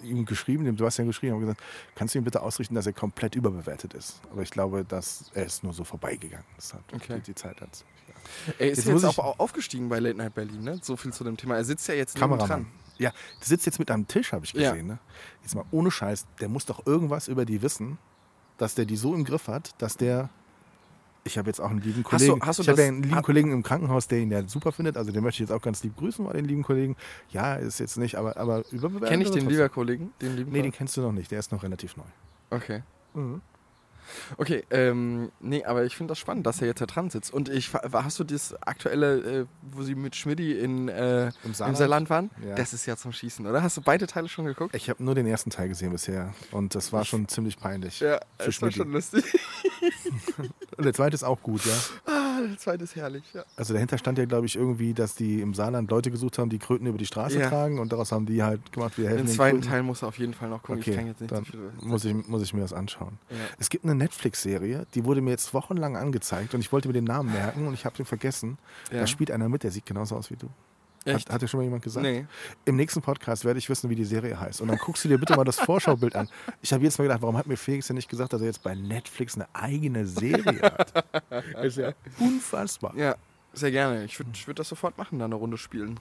ihm geschrieben, dem Sebastian geschrieben, habe gesagt, kannst du ihm bitte ausrichten, dass er komplett überbewertet ist. Aber ich glaube, dass er ist nur so vorbeigegangen. Das hat Okay. die, die Zeit hat. Ja. Er ist Jetzt jetzt, auch aufgestiegen bei Late Night Berlin, ne? So viel zu dem Thema. Er sitzt ja jetzt Kameramann. dran. Ja, der sitzt jetzt mit am Tisch, habe ich Ja. gesehen. Ne? Jetzt mal ohne Scheiß, der muss doch irgendwas über die wissen, dass der die so im Griff hat, dass der. Ich habe jetzt auch einen lieben Hast du- Kollegen. hast du ich habe ja einen lieben Kollegen im Krankenhaus, der ihn ja super findet. Also den möchte ich jetzt auch ganz lieb grüßen, mal den lieben Kollegen. Ja, ist jetzt nicht, aber, aber überbewertet. Kenn ich den lieber Kollegen? Den lieben Nee, den Kollegen? kennst du noch nicht. Der ist noch relativ neu. Okay. Okay, ähm, nee, aber ich finde das spannend, dass er jetzt da dran sitzt. Und ich, hast du das aktuelle, äh, wo sie mit Schmidti in, äh, Im im Saarland? Saarland waren? Ja. Das ist ja zum Schießen, oder? Hast du beide Teile schon geguckt? Ich habe nur den ersten Teil gesehen bisher und das war schon ziemlich peinlich. Ja, das war schon lustig. Und der zweite ist auch gut, ja. Ah, der zweite ist herrlich, ja. Also dahinter stand ja, glaube ich, irgendwie, dass die im Saarland Leute gesucht haben, die Kröten über die Straße Ja. tragen und daraus haben die halt gemacht, wir helfen Den den zweiten Kröten. Teil muss er auf jeden Fall noch gucken. Okay, ich kann jetzt nicht dann so viel. muss ich, muss ich mir das anschauen. Ja. Es gibt eine Netflix-Serie, die wurde mir jetzt wochenlang angezeigt und ich wollte mir den Namen merken und ich habe den vergessen. Ja. Da spielt einer mit, der sieht genauso aus wie du. Echt? Hat, hat dir schon mal jemand gesagt? Nee. Im nächsten Podcast werde ich wissen, wie die Serie heißt. Und dann guckst du dir bitte mal das Vorschaubild an. Ich habe jetzt mal gedacht, warum hat mir Felix denn nicht gesagt, dass er jetzt bei Netflix eine eigene Serie hat? Das ist ja unfassbar. Ja, sehr gerne. Ich würde würd das sofort machen, da eine Runde spielen.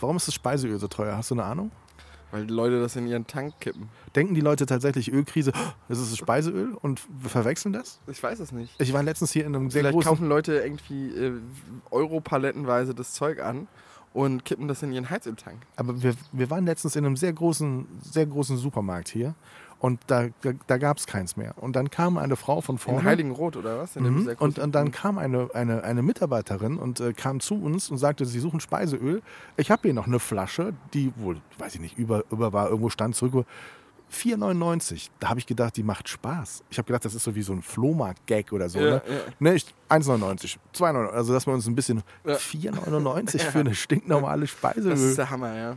Warum ist das Speiseöl so teuer? Hast du eine Ahnung? Weil die Leute das in ihren Tank kippen. Denken die Leute tatsächlich Ölkrise, "Oh, das ist das Speiseöl und verwechseln das? Ich weiß es nicht. Ich war letztens hier in einem sehr Vielleicht großen... kaufen Leute irgendwie äh, Europalettenweise das Zeug an und kippen das in ihren Heizöltank. Aber wir, wir waren letztens in einem sehr großen, sehr großen Supermarkt hier und da, da, da gab es keins mehr. Und dann kam eine Frau von vorne. In Heiligenrot oder was? In Mhm. sehr Und, und dann kam eine, eine, eine Mitarbeiterin und äh, kam zu uns und sagte, sie suchen Speiseöl. Ich habe hier noch eine Flasche, die wohl, weiß ich nicht, über, über war, irgendwo stand zurück. 4,99. Da habe ich gedacht, die macht Spaß. Ich habe gedacht, das ist so wie so ein Flohmarkt-Gag oder so. Ja, ne? ja. Ne, ich- 1,99, 2,99. Also, dass wir uns ein bisschen. Ja. 4,99 für eine stinknormale Das Speiseöl. ist der Hammer, ja.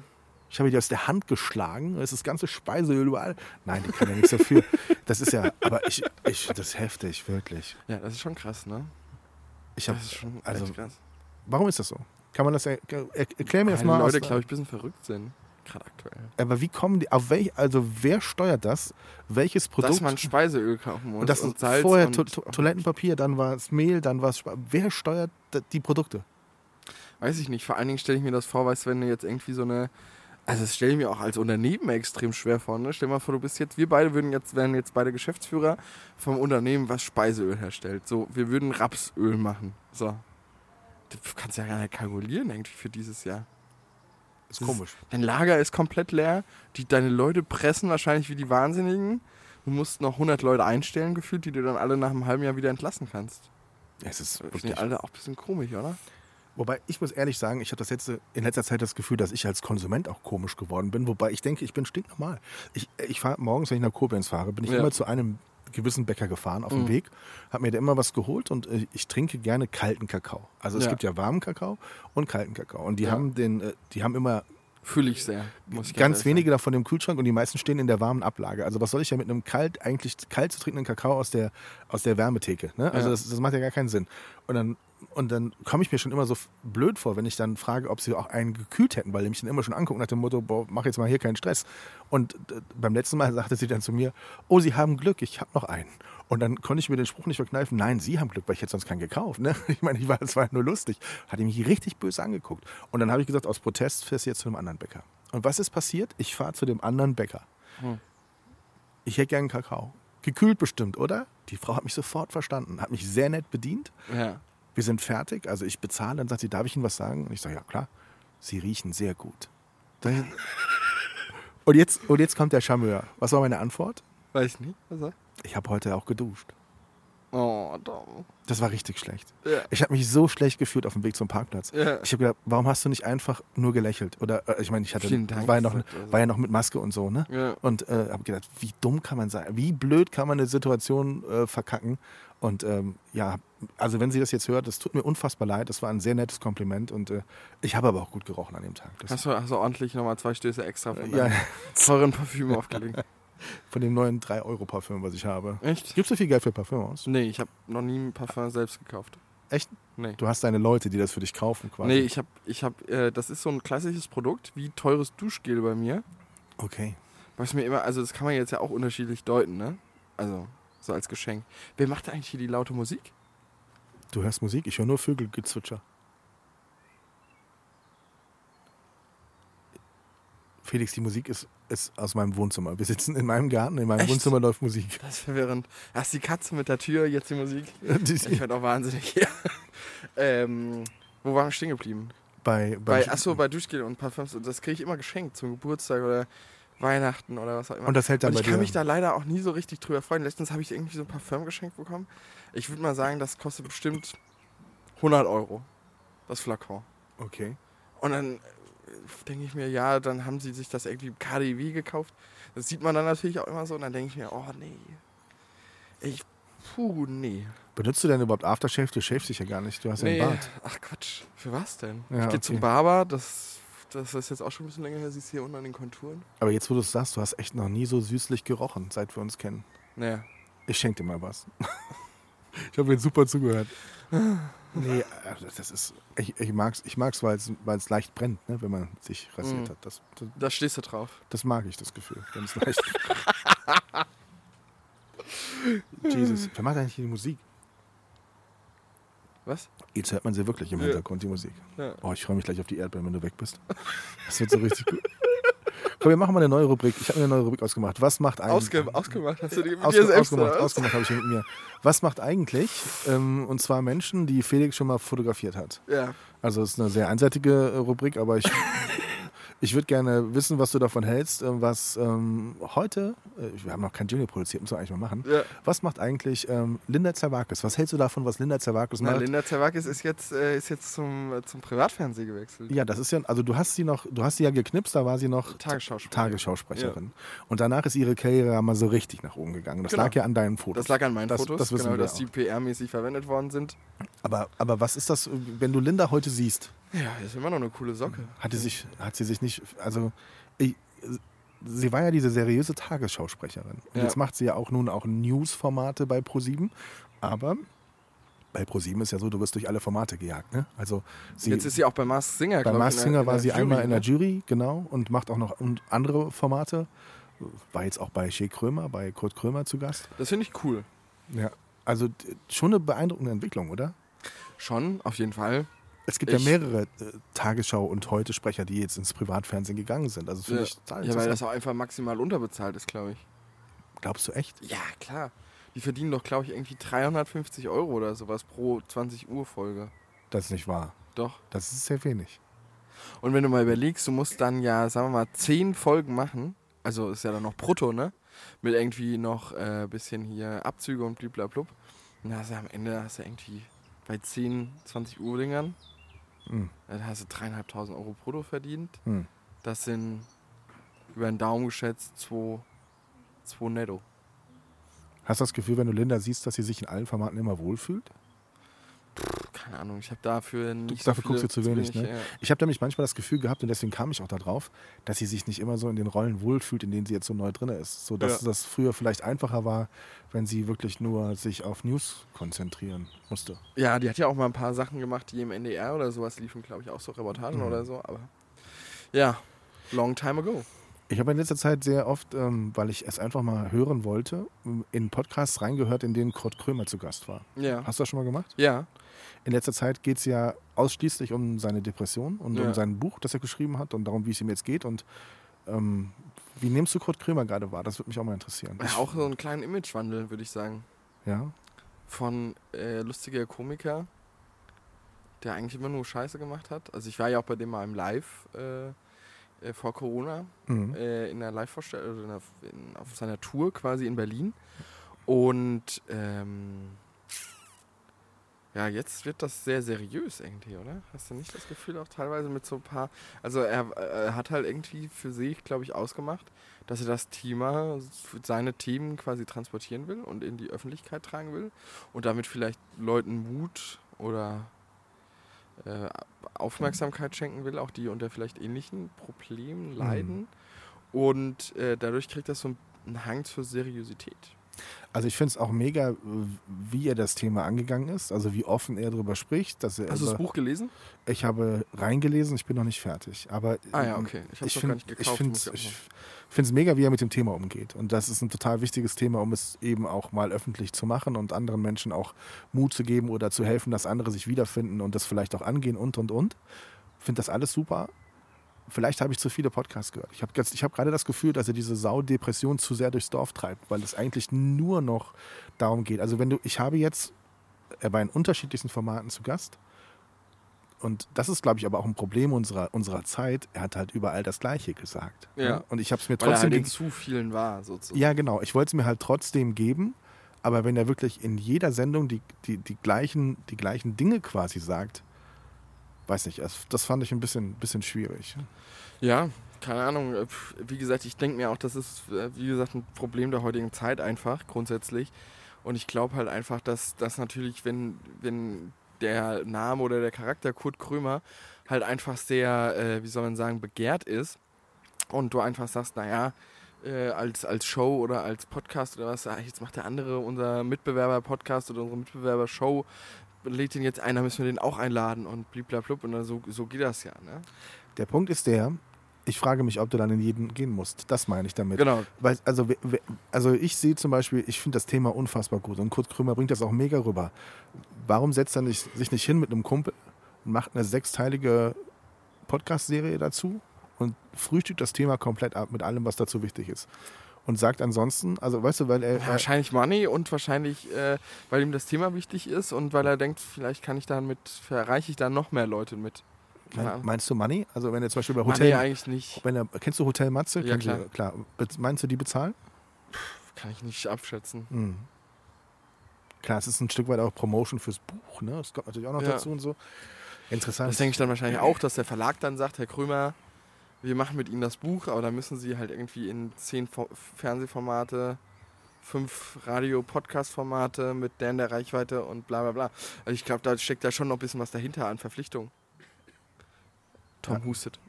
Ich habe die aus der Hand geschlagen. Es ist das ganze Speiseöl überall. Nein, die kann ja nichts dafür. Das ist ja, aber ich, ich das ist heftig, wirklich. Ja, das ist schon krass, ne? Ich habe, Das schon also, krass. warum ist das so? Kann man das, er, er, erklär mir das mal. die Leute, glaube ich, ein bisschen verrückt sind. Gerade aktuell. aber wie kommen die, auf welch, also wer steuert das? Welches Produkt? Dass man Speiseöl kaufen muss und das und Salz vorher und to to Toilettenpapier, dann war es Mehl, dann war es. Wer steuert die Produkte? Weiß ich nicht. Vor allen Dingen stelle ich mir das vor, weißt du, wenn du jetzt irgendwie so eine. Also das stelle ich mir auch als Unternehmen extrem schwer vor. Ne? Stell dir mal vor, du bist jetzt, wir beide würden jetzt, wären jetzt beide Geschäftsführer vom Unternehmen, was Speiseöl herstellt. So, wir würden Rapsöl machen. So. Du kannst ja gar nicht kalkulieren irgendwie für dieses Jahr. Ist Das komisch. Dein Lager ist komplett leer. Die, deine Leute pressen wahrscheinlich wie die Wahnsinnigen. Du musst noch 100 Leute einstellen, gefühlt, die du dann alle nach einem halben Jahr wieder entlassen kannst. Es ist Das sind wirklich. alle auch ein bisschen komisch, oder? Wobei ich muss ehrlich sagen, ich habe das letzte, in letzter Zeit das Gefühl, dass ich als Konsument auch komisch geworden bin. Wobei ich denke, ich bin stinknormal. Ich, ich fahre morgens, wenn ich nach Koblenz fahre, bin ich Ja. immer zu einem gewissen Bäcker gefahren auf dem Mhm. Weg, habe mir da immer was geholt und äh, ich trinke gerne kalten Kakao. Also es Ja. gibt ja warmen Kakao und kalten Kakao. Und die Ja. haben den, äh, die haben immer Fühle ich sehr. Muss ich ganz ehrlich wenige davon im Kühlschrank und die meisten stehen in der warmen Ablage. Also was soll ich ja mit einem kalt, eigentlich kalt zu trinkenden Kakao aus der, aus der Wärmetheke? Ne? Also Ja. das, das macht ja gar keinen Sinn. Und dann, und dann komme ich mir schon immer so blöd vor, wenn ich dann frage, ob sie auch einen gekühlt hätten, weil die mich dann immer schon angucken nach dem Motto, boah, mach jetzt mal hier keinen Stress. Und äh, beim letzten Mal sagte sie dann zu mir, oh, Sie haben Glück, ich habe noch einen. Und dann konnte ich mir den Spruch nicht verkneifen, nein, Sie haben Glück, weil ich hätte sonst keinen gekauft. Ne? Ich meine, ich war, das war nur lustig. Hat die mich richtig böse angeguckt. Und dann habe ich gesagt, aus Protest fährst du jetzt zu einem anderen Bäcker. Und was ist passiert? Ich fahre zu dem anderen Bäcker. Hm. Ich hätte gern Kakao. Gekühlt bestimmt, oder? Die Frau hat mich sofort verstanden, hat mich sehr nett bedient. Ja. Wir sind fertig, also ich bezahle. Dann sagt sie, darf ich Ihnen was sagen? Und ich sage, ja klar, Sie riechen sehr gut. Und, jetzt, und jetzt kommt der Charmeur. Was war meine Antwort? Weiß ich nicht. Was er? Ich habe heute auch geduscht. Oh, dumm. Das war richtig schlecht. Ja. Ich habe mich so schlecht gefühlt auf dem Weg zum Parkplatz. Ja. Ich habe gedacht, warum hast du nicht einfach nur gelächelt? Oder äh, ich meine, ich hatte Dank, war ja, noch, sagt er so. war ja noch mit Maske und so, ne? Ja. Und äh, habe gedacht, wie dumm kann man sein? Wie blöd kann man eine Situation äh, verkacken? Und ähm, ja, also wenn sie das jetzt hört, das tut mir unfassbar leid. Das war ein sehr nettes Kompliment und äh, ich habe aber auch gut gerochen an dem Tag. Das, Hast du, hast du ordentlich nochmal zwei Stöße extra von ja, deinem teuren Parfüm aufgelegt? Von dem neuen 3-Euro-Parfüm, was ich habe. Echt? Gibst du viel Geld für Parfüm aus? Nee, ich habe noch nie ein Parfum selbst gekauft. Echt? Nee. Du hast deine Leute, die das für dich kaufen quasi. Nee, ich habe, ich hab, äh, das ist so ein klassisches Produkt, wie teures Duschgel bei mir. Okay. Was mir immer, also das kann man jetzt ja auch unterschiedlich deuten, ne? Also, so als Geschenk. Wer macht eigentlich hier die laute Musik? Du hörst Musik, ich höre nur Vögelgezwitscher. Felix, die Musik ist, ist aus meinem Wohnzimmer. Wir sitzen in meinem Garten, in meinem Echt? Wohnzimmer läuft Musik. Das ist verwirrend. Erst die Katze mit der Tür, jetzt die Musik. Die- Ich werde auch wahnsinnig hier. ähm, wo waren wir stehen geblieben? bei, Bei, achso, bei Duschgel und Parfums. Das kriege ich immer geschenkt zum Geburtstag oder Weihnachten oder was auch immer. Und das hält dann Und bei ich kann dir. mich da leider auch nie so richtig drüber freuen. Letztens habe ich irgendwie so ein Parfum geschenkt bekommen. Ich würde mal sagen, das kostet bestimmt 100 Euro. Das Flakon. okay. Und dann denke ich mir, ja, dann haben sie sich das irgendwie im KDW gekauft. Das sieht man dann natürlich auch immer so. Und dann denke ich mir, oh nee. Ich, puh, nee. Benutzt du denn überhaupt Aftershave? Du shavest dich ja gar nicht. Du hast ja nee. einen Bart. Ach Quatsch. Für was denn? Ja, ich gehe okay. zum Barber. Das, das ist jetzt auch schon ein bisschen länger her. Siehst du hier unten an den Konturen? Aber jetzt, wo du es sagst, du hast echt noch nie so süßlich gerochen, seit wir uns kennen. Naja. Ich schenke dir mal was. ich habe jetzt super zugehört. Nee, das ist. Ich, ich mag's, ich mag's weil es leicht brennt, ne, wenn man sich rasiert Mhm. hat. Das, das, Da stehst du drauf. das mag ich, das Gefühl. Wenn es leicht. Jesus. Wer macht eigentlich die Musik? Was? Jetzt hört man sie wirklich im Ja. Hintergrund, die Musik. Ja. Oh, ich freue mich gleich auf die Erdbeeren, wenn du weg bist. Das wird so richtig gut. Komm, wir machen mal eine neue Rubrik. Ich habe mir eine neue Rubrik ausgemacht. Was macht eigentlich. Ausge ausgemacht hast du die mit Ausge dir selbst, ausgemacht, ausgemacht habe ich mit mir. Was macht eigentlich, ähm, und zwar Menschen, die Felix schon mal fotografiert hat? Ja. Also es ist eine sehr einseitige äh, Rubrik, aber ich, ich würde gerne wissen, was du davon hältst, äh, was ähm, heute, äh, wir haben noch kein Jingle produziert, müssen wir eigentlich mal machen. ja. Was macht eigentlich ähm, Linda Zerwakis? Was hältst du davon, was Linda Zerwakis Na, macht? Linda Zerwakis ist jetzt, äh, ist jetzt zum, äh, zum Privatfernsehen gewechselt. ja, das ist ja, also du hast sie noch, du hast sie ja geknipst, da war sie noch Tagesschausprecherin. Tagesschausprecherin. Und danach ist ihre Karriere ja mal so richtig nach oben gegangen. Das Genau. lag ja an deinen Fotos. Das lag an meinen Das- Fotos, das wissen genau, wir dass auch. die PR-mäßig verwendet worden sind. Aber, aber was ist das, wenn du Linda heute siehst? Ja, das ist immer noch eine coole Socke. Hat, die sich, hat sie sich nicht, also ich, sie war ja diese seriöse Tagesschausprecherin. Und Ja. jetzt macht sie ja auch nun auch News-Formate bei ProSieben. Aber bei ProSieben ist ja so, du wirst durch alle Formate gejagt. Ne? Also sie, Jetzt ist sie auch bei Mars Singer, bei Mars der- Singer in war sie einmal in der ne? Jury, genau, und macht auch noch andere Formate. War jetzt auch bei Shea Krömer, bei Kurt Krömer zu Gast. Das finde ich cool. Ja. Also schon eine beeindruckende Entwicklung, oder? Schon, auf jeden Fall. Es gibt Ich- ja mehrere äh, Tagesschau- und Heute-Sprecher, die jetzt ins Privatfernsehen gegangen sind. Also finde Ja. ich total Ja, weil das auch einfach maximal unterbezahlt ist, glaube ich. Glaubst du echt? Ja, klar. Die verdienen doch, glaube ich, irgendwie 350 Euro oder sowas pro 20 Uhr Folge. Das ist nicht wahr. Doch. Das ist sehr wenig. Und wenn du mal überlegst, du musst dann ja, sagen wir mal, 10 Folgen machen. Also ist ja dann noch brutto, ne? Mit irgendwie noch ein äh, bisschen hier Abzüge und bliblablub. Und da hast du am Ende hast du irgendwie bei 10, 20 Uhr Dingern, Hm. da hast du dreieinhalbtausend Euro brutto verdient. Hm. Das sind über den Daumen geschätzt 2 netto. Hast du das Gefühl, wenn du Linda siehst, dass sie sich in allen Formaten immer wohlfühlt? Keine Ahnung, ich habe dafür nicht dafür so guckst du zu wenig, ne? ja. Ich habe nämlich manchmal das Gefühl gehabt, und deswegen kam ich auch darauf, dass sie sich nicht immer so in den Rollen wohlfühlt, in denen sie jetzt so neu drin ist. So dass Ja. das früher vielleicht einfacher war, wenn sie wirklich nur sich auf News konzentrieren musste. Ja, die hat ja auch mal ein paar Sachen gemacht, die im NDR oder sowas liefen, glaube ich, auch so Reportagen Mhm. oder so. Aber ja, long time ago. Ich habe in letzter Zeit sehr oft, ähm, weil ich es einfach mal hören wollte, in Podcasts reingehört, in denen Kurt Krömer zu Gast war. Ja. Hast du das schon mal gemacht? Ja. In letzter Zeit geht es ja ausschließlich um seine Depression und Ja. um sein Buch, das er geschrieben hat und darum, wie es ihm jetzt geht. Und ähm, wie nimmst du Kurt Krömer gerade wahr? Das würde mich auch mal interessieren. ja. Auch so einen kleinen Imagewandel, würde ich sagen. Ja. Von äh, lustiger Komiker, der eigentlich immer nur Scheiße gemacht hat. Also ich war ja auch bei dem mal im Live äh, äh, vor Corona. Mhm. äh, in der Live-Vorstellung, also auf seiner Tour quasi in Berlin. Und ähm, ja, jetzt wird das sehr seriös irgendwie, oder? Hast du nicht das Gefühl auch teilweise mit so ein paar. Also er, er hat halt irgendwie für sich, glaube ich, ausgemacht, dass er das Thema, seine Themen quasi transportieren will und in die Öffentlichkeit tragen will und damit vielleicht Leuten Mut oder äh, Aufmerksamkeit schenken will, auch die unter vielleicht ähnlichen Problemen leiden. Und äh, dadurch kriegt das so einen Hang zur Seriosität. Also ich finde es auch mega, äh, wie er das Thema angegangen ist, also wie offen er darüber spricht. Dass er Hast du das Buch gelesen? Ich habe reingelesen, ich bin noch nicht fertig. Aber Ah ja, okay. Ich ich noch find- gar nicht gekauft, Ich finde ich ich es mega, wie er mit dem Thema umgeht. Und das ist ein total wichtiges Thema, um es eben auch mal öffentlich zu machen und anderen Menschen auch Mut zu geben oder zu helfen, dass andere sich wiederfinden und das vielleicht auch angehen und, und, und. Finde das alles super. Vielleicht habe ich zu viele Podcasts gehört. Ich habe ich hab gerade das Gefühl, dass er diese Sau-Depression zu sehr durchs Dorf treibt, weil es eigentlich nur noch darum geht. Also wenn du, ich habe jetzt, er war in unterschiedlichsten Formaten zu Gast. Und das ist, glaube ich, aber auch ein Problem unserer, unserer Zeit. Er hat halt überall das Gleiche gesagt. Ja. ne? Und ich habe es mir Weil er trotzdem. halt zu vielen war, sozusagen. ja, genau. Ich wollte es mir halt trotzdem geben. Aber wenn er wirklich in jeder Sendung die, die, die, gleichen, die gleichen Dinge quasi sagt, weiß nicht, das, das fand ich ein bisschen, bisschen schwierig. Ja, keine Ahnung. Äh, Wie gesagt, ich denke mir auch, das ist, äh, wie gesagt, ein Problem der heutigen Zeit einfach, grundsätzlich. Und ich glaube halt einfach, dass, dass natürlich, wenn, wenn der Name oder der Charakter Kurt Krömer halt einfach sehr, äh, wie soll man sagen, begehrt ist und du einfach sagst, naja, äh, als, als Show oder als Podcast oder was, ah, jetzt macht der andere, unser Mitbewerber-Podcast oder unsere Mitbewerber-Show, lädt den jetzt ein, dann müssen wir den auch einladen und bliblablub und dann so, so geht das ja, ne? Der Punkt ist der, ich frage mich, ob du dann in jeden gehen musst. Das meine ich damit. Genau, Weil, also, also ich sehe zum Beispiel, ich finde das Thema unfassbar gut und Kurt Krömer bringt das auch mega rüber. Warum setzt er nicht, sich nicht hin mit einem Kumpel und macht eine sechsteilige Podcast-Serie dazu und frühstückt das Thema komplett ab mit allem, was dazu wichtig ist? Und sagt ansonsten, also weißt du, weil er, Ja, wahrscheinlich Money und wahrscheinlich, äh, weil ihm das Thema wichtig ist und weil er denkt, vielleicht kann ich damit, erreiche ich da noch mehr Leute mit. Ahnung. meinst du Money? Also wenn er zum Beispiel bei Money Hotel, eigentlich nicht. wenn er, kennst du Hotel Matze? Ja, klar. Du, klar. Meinst du die bezahlen? Kann ich nicht abschätzen. Mhm. Klar, es ist ein Stück weit auch Promotion fürs Buch, ne? Das kommt natürlich auch noch Ja. dazu und so. Interessant. Das denke ich dann wahrscheinlich auch, dass der Verlag dann sagt, Herr Krömer, wir machen mit Ihnen das Buch, aber da müssen Sie halt irgendwie in zehn Fo- Fernsehformate, fünf Radio-Podcast-Formate mit der in der Reichweite und bla bla bla. Also ich glaube, da steckt da schon noch ein bisschen was dahinter an Verpflichtung. Tom Ja. hustet.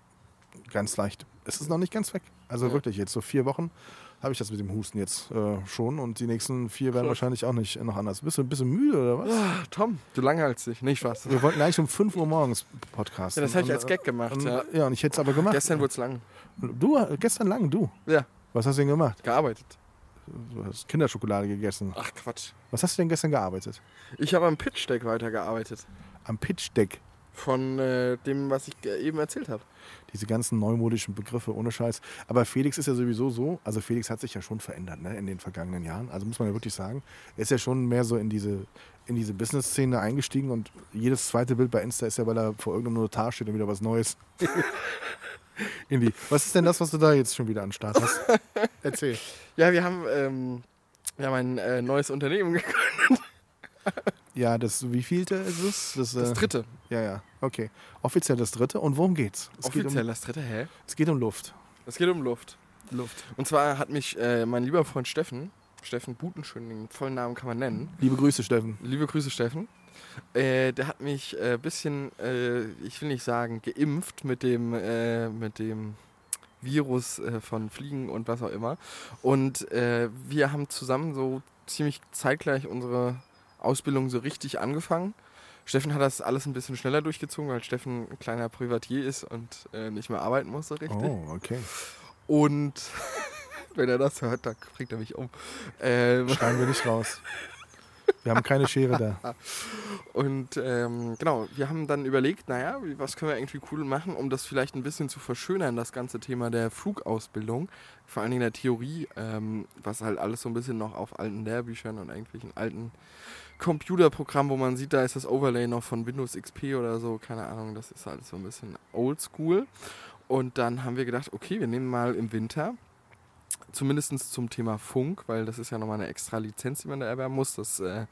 Ganz leicht. Es ist noch nicht ganz weg. Also Ja. wirklich, jetzt so vier Wochen habe ich das mit dem Husten jetzt äh, schon und die nächsten vier werden Krass. wahrscheinlich auch nicht noch anders. Bist du ein bisschen müde oder was? Ah, Tom, du langheilst dich. Nicht Spaß. Wir wollten eigentlich um 5 Uhr morgens Podcast. Ja, das habe ich als Gag gemacht. Und, Ja. ja, und ich hätte es aber gemacht. Gestern wurde es lang. Du, äh, gestern lang, du. Ja. Was hast du denn gemacht? Gearbeitet. Du hast Kinderschokolade gegessen. Ach Quatsch. Was hast du denn gestern gearbeitet? Ich habe am Pitch-Deck weitergearbeitet. Am Pitch-Deck. Von äh, dem, was ich eben erzählt habe. Diese ganzen neumodischen Begriffe, ohne Scheiß. Aber Felix ist ja sowieso so, also Felix hat sich ja schon verändert ne, in den vergangenen Jahren. Also muss man ja wirklich sagen, er ist ja schon mehr so in diese, in diese Business-Szene eingestiegen und jedes zweite Bild bei Insta ist ja, weil er vor irgendeinem Notar steht und wieder was Neues. in die. Was ist denn das, was du da jetzt schon wieder an Start hast? Erzähl. Ja, wir haben, ähm, wir haben ein äh, neues Unternehmen gegründet. Ja, das wievielte ist es? Das, Das äh, dritte. Ja, ja, okay. Offiziell das dritte. Und worum geht's? Es Offiziell Geht um, das dritte, hä? es geht um Luft. Es geht um Luft. Luft. Und zwar hat mich äh, mein lieber Freund Steffen, Steffen Butenschön, den vollen Namen kann man nennen. Liebe Grüße, Steffen. Liebe Grüße, Steffen. Äh, der hat mich ein äh, bisschen, äh, ich will nicht sagen, geimpft mit dem, äh, mit dem Virus von Fliegen und was auch immer. Und wir haben zusammen so ziemlich zeitgleich unsere Ausbildung so richtig angefangen. Steffen hat das alles ein bisschen schneller durchgezogen, weil Steffen ein kleiner Privatier ist und äh, nicht mehr arbeiten muss so richtig. Oh, okay. Und wenn er das hört, dann bringt er mich um. Ähm, Schreiben wir nicht raus. Wir haben keine Schere da. Und ähm, genau, wir haben dann überlegt, naja, was können wir irgendwie cool machen, um das vielleicht ein bisschen zu verschönern, das ganze Thema der Flugausbildung. Vor allen Dingen der Theorie, ähm, was halt alles so ein bisschen noch auf alten Lehrbüchern und irgendwelchen alten Computerprogrammen, wo man sieht, da ist das Overlay noch von Windows XP oder so, keine Ahnung, das ist alles so ein bisschen oldschool. Und dann haben wir gedacht, okay, wir nehmen mal im Winter zumindest zum Thema Funk, weil das ist ja nochmal eine extra Lizenz, die man da erwerben muss. Das äh,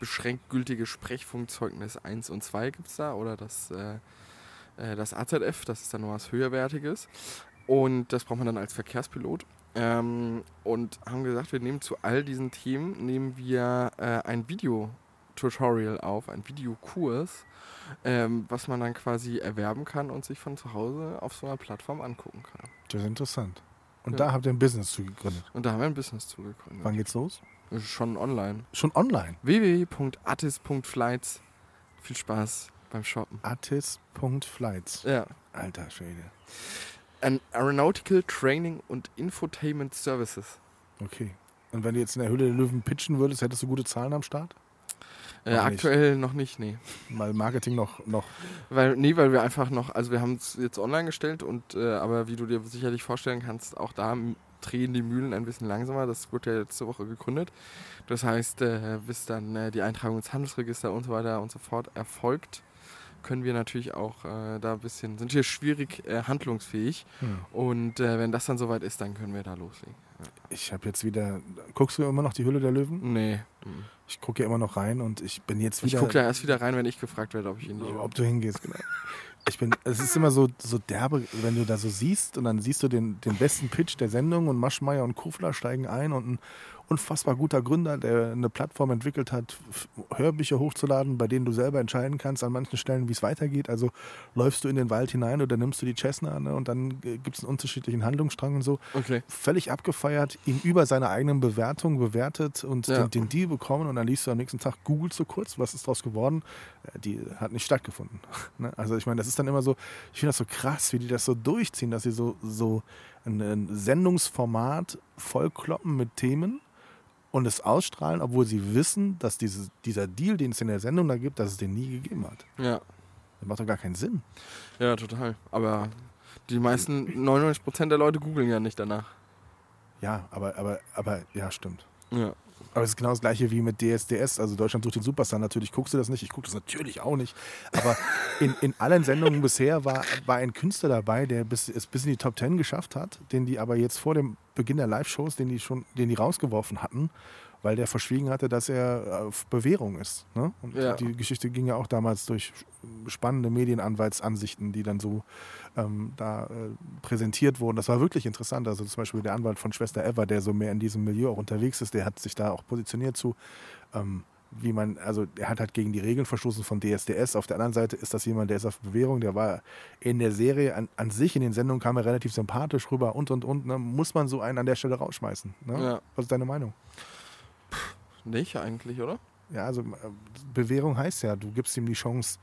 beschränkt gültige Sprechfunkzeugnis 1 und 2 gibt es da oder das, äh, äh, das AZF, das ist dann noch was höherwertiges. Und das braucht man dann als Verkehrspilot. Ähm, und haben gesagt, wir nehmen zu all diesen Themen nehmen wir äh, ein Video-Tutorial auf, ein Videokurs, ähm, was man dann quasi erwerben kann und sich von zu Hause auf so einer Plattform angucken kann. Das ist interessant. Und Ja. da habt ihr ein Business zugegründet. Und da haben wir ein Business zugegründet. Wann geht's los? Schon online. Schon online. www.artist.flights. Viel Spaß beim Shoppen. Artist.flights. Ja. Alter Schwede. An Aeronautical Training und Infotainment Services. Okay. Und wenn du jetzt in der Höhle der Löwen pitchen würdest, hättest du gute Zahlen am Start? Äh, Noch nicht. aktuell noch nicht, nee. Weil Marketing noch, noch Weil, nee, weil wir einfach noch, also wir haben es jetzt online gestellt und äh, aber wie du dir sicherlich vorstellen kannst, auch da drehen die Mühlen ein bisschen langsamer. Das wurde ja letzte Woche gegründet. Das heißt, äh, bis dann äh, die Eintragung ins Handelsregister und so weiter und so fort erfolgt, können wir natürlich auch äh, da ein bisschen, sind wir schwierig äh, handlungsfähig. Hm. Und äh, wenn das dann soweit ist, dann können wir da loslegen. Ich habe jetzt wieder. Guckst du immer noch die Höhle der Löwen? Nee. Ich gucke ja immer noch rein und ich bin jetzt Ich wieder. gucke da erst wieder rein, wenn ich gefragt werde, ob ich ihn nicht ob du hingehst, genau. Ich bin, es ist immer so, so derbe, wenn du da so siehst und dann siehst du den, den besten Pitch der Sendung und Maschmeyer und Kufler steigen ein und ein unfassbar guter Gründer, der eine Plattform entwickelt hat, Hörbücher hochzuladen, bei denen du selber entscheiden kannst an manchen Stellen, wie es weitergeht. Also läufst du in den Wald hinein oder nimmst du die Cessna ne, und dann gibt es einen unterschiedlichen Handlungsstrang und so. Okay. Völlig abgefeiert, ihn über seine eigenen Bewertungen bewertet und Ja. den, den Deal bekommen und dann liest du am nächsten Tag, googelst du kurz, was ist daraus geworden? Äh, Die hat nicht stattgefunden. Ne? Also ich meine, das ist dann immer so, ich finde das so krass, wie die das so durchziehen, dass sie so, so ein, ein Sendungsformat vollkloppen mit Themen und es ausstrahlen, obwohl sie wissen, dass diese, dieser Deal, den es in der Sendung da gibt, dass es den nie gegeben hat. Ja. Das macht doch gar keinen Sinn. Ja, total. Aber die meisten, 99% der Leute googeln ja nicht danach. Ja, aber, aber, aber, ja, stimmt. Ja. Aber es ist genau das gleiche wie mit DSDS, also Deutschland sucht den Superstar. Natürlich guckst du das nicht, ich gucke das natürlich auch nicht. Aber in, in allen Sendungen bisher war, war ein Künstler dabei, der bis, es bis in die Top Ten geschafft hat, den die aber jetzt vor dem Beginn der Live-Shows, den die schon, den die rausgeworfen hatten, weil der verschwiegen hatte, dass er auf Bewährung ist. Ne? Und Ja. die Geschichte ging ja auch damals durch spannende Medienanwaltsansichten, die dann so ähm, da äh, präsentiert wurden. Das war wirklich interessant. Also zum Beispiel der Anwalt von Schwester Eva, der so mehr in diesem Milieu auch unterwegs ist, der hat sich da auch positioniert zu, ähm, wie man, also er hat halt gegen die Regeln verstoßen von DSDS. Auf der anderen Seite ist das jemand, der ist auf Bewährung, der war in der Serie an, an sich, in den Sendungen kam er relativ sympathisch rüber und und und. Ne? Muss man so einen an der Stelle rausschmeißen? Ne? Ja. Was ist deine Meinung? Nicht eigentlich, oder? Ja, also äh, Bewährung heißt ja, du gibst ihm die Chance,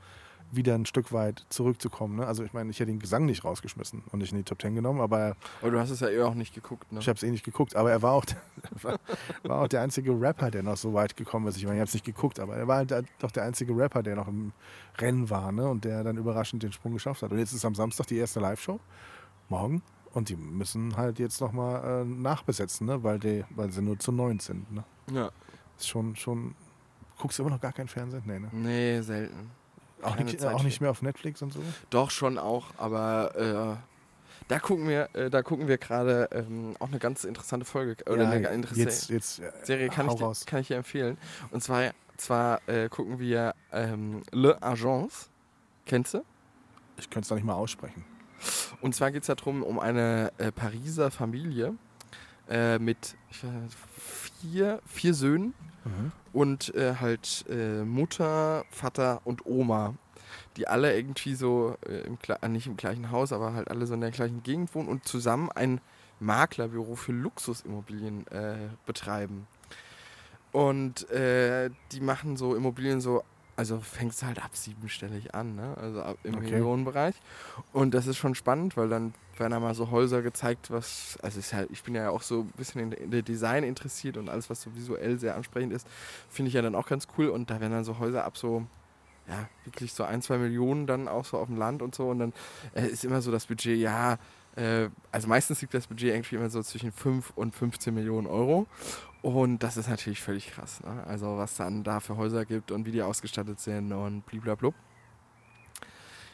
wieder ein Stück weit zurückzukommen. Ne? Also ich meine, ich hätte den Gesang nicht rausgeschmissen und nicht in die Top Ten genommen, aber Aber du hast es ja eh auch nicht geguckt, ne? ich habe es eh nicht geguckt. Aber er war auch, war, war auch der einzige Rapper, der noch so weit gekommen ist. Ich meine, ich habe es nicht geguckt, aber er war halt doch der einzige Rapper, der noch im Rennen war ne? und der dann überraschend den Sprung geschafft hat. Und jetzt ist am Samstag die erste Live-Show, morgen. Und die müssen halt jetzt nochmal äh, nachbesetzen, ne? weil, die, weil sie nur zu neun sind. Ne? Ja. Ist schon, schon. Guckst du immer noch gar kein Fernsehen? Nee, ne? Nee, selten. Auch nicht, auch nicht mehr auf Netflix und so? Doch, schon auch, aber äh, da gucken wir, äh, da gucken wir gerade ähm, auch eine ganz interessante Folge oder eine interessante jetzt, jetzt äh, Serie kann ich, dir, raus. kann ich dir empfehlen. Und zwar, zwar äh, gucken wir ähm, Le Agence. Kennst du? Ich könnte es doch nicht mal aussprechen. Und zwar geht es darum, um eine äh, Pariser Familie äh, mit weiß vier, vier Söhnen und äh, halt äh, Mutter, Vater und Oma, die alle irgendwie so, äh, im, äh, nicht im gleichen Haus, aber halt alle so in der gleichen Gegend wohnen und zusammen ein Maklerbüro für Luxusimmobilien äh, betreiben. Und äh, die machen so Immobilien so, also fängst du halt ab siebenstellig an, ne? also ab, im Okay. Millionenbereich. Und das ist schon spannend, weil dann werden da mal so Häuser gezeigt, was, also halt, ich bin ja auch so ein bisschen in, in der Design interessiert und alles, was so visuell sehr ansprechend ist, finde ich ja dann auch ganz cool. Und da werden dann so Häuser ab so, ja, wirklich so ein, zwei Millionen dann auch so auf dem Land und so. Und dann äh, ist immer so das Budget, ja, äh, also meistens liegt das Budget irgendwie immer so zwischen 5 und 15 Millionen Euro. Und das ist natürlich völlig krass. Ne? Also was dann da für Häuser gibt und wie die ausgestattet sind und blablabla.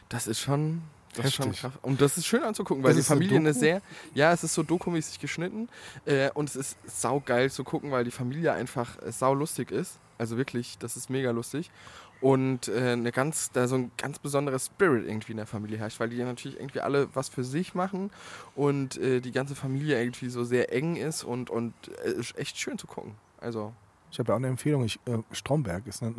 Das ist schon, das ist schon Heftig. krass. Und das ist schön anzugucken, weil Ist die eine Familie eine Doku? sehr, ja, es ist so dokumäßig geschnitten äh, und es ist saugeil zu gucken, weil die Familie einfach äh, saulustig ist. Also wirklich, das ist mega lustig. Und äh, eine ganz, da so ein ganz besonderer Spirit irgendwie in der Familie herrscht, weil die natürlich irgendwie alle was für sich machen und äh, die ganze Familie irgendwie so sehr eng ist und, und äh, ist echt schön zu gucken. Also, Ich habe ja auch eine Empfehlung. Ich, äh, Stromberg ist eine,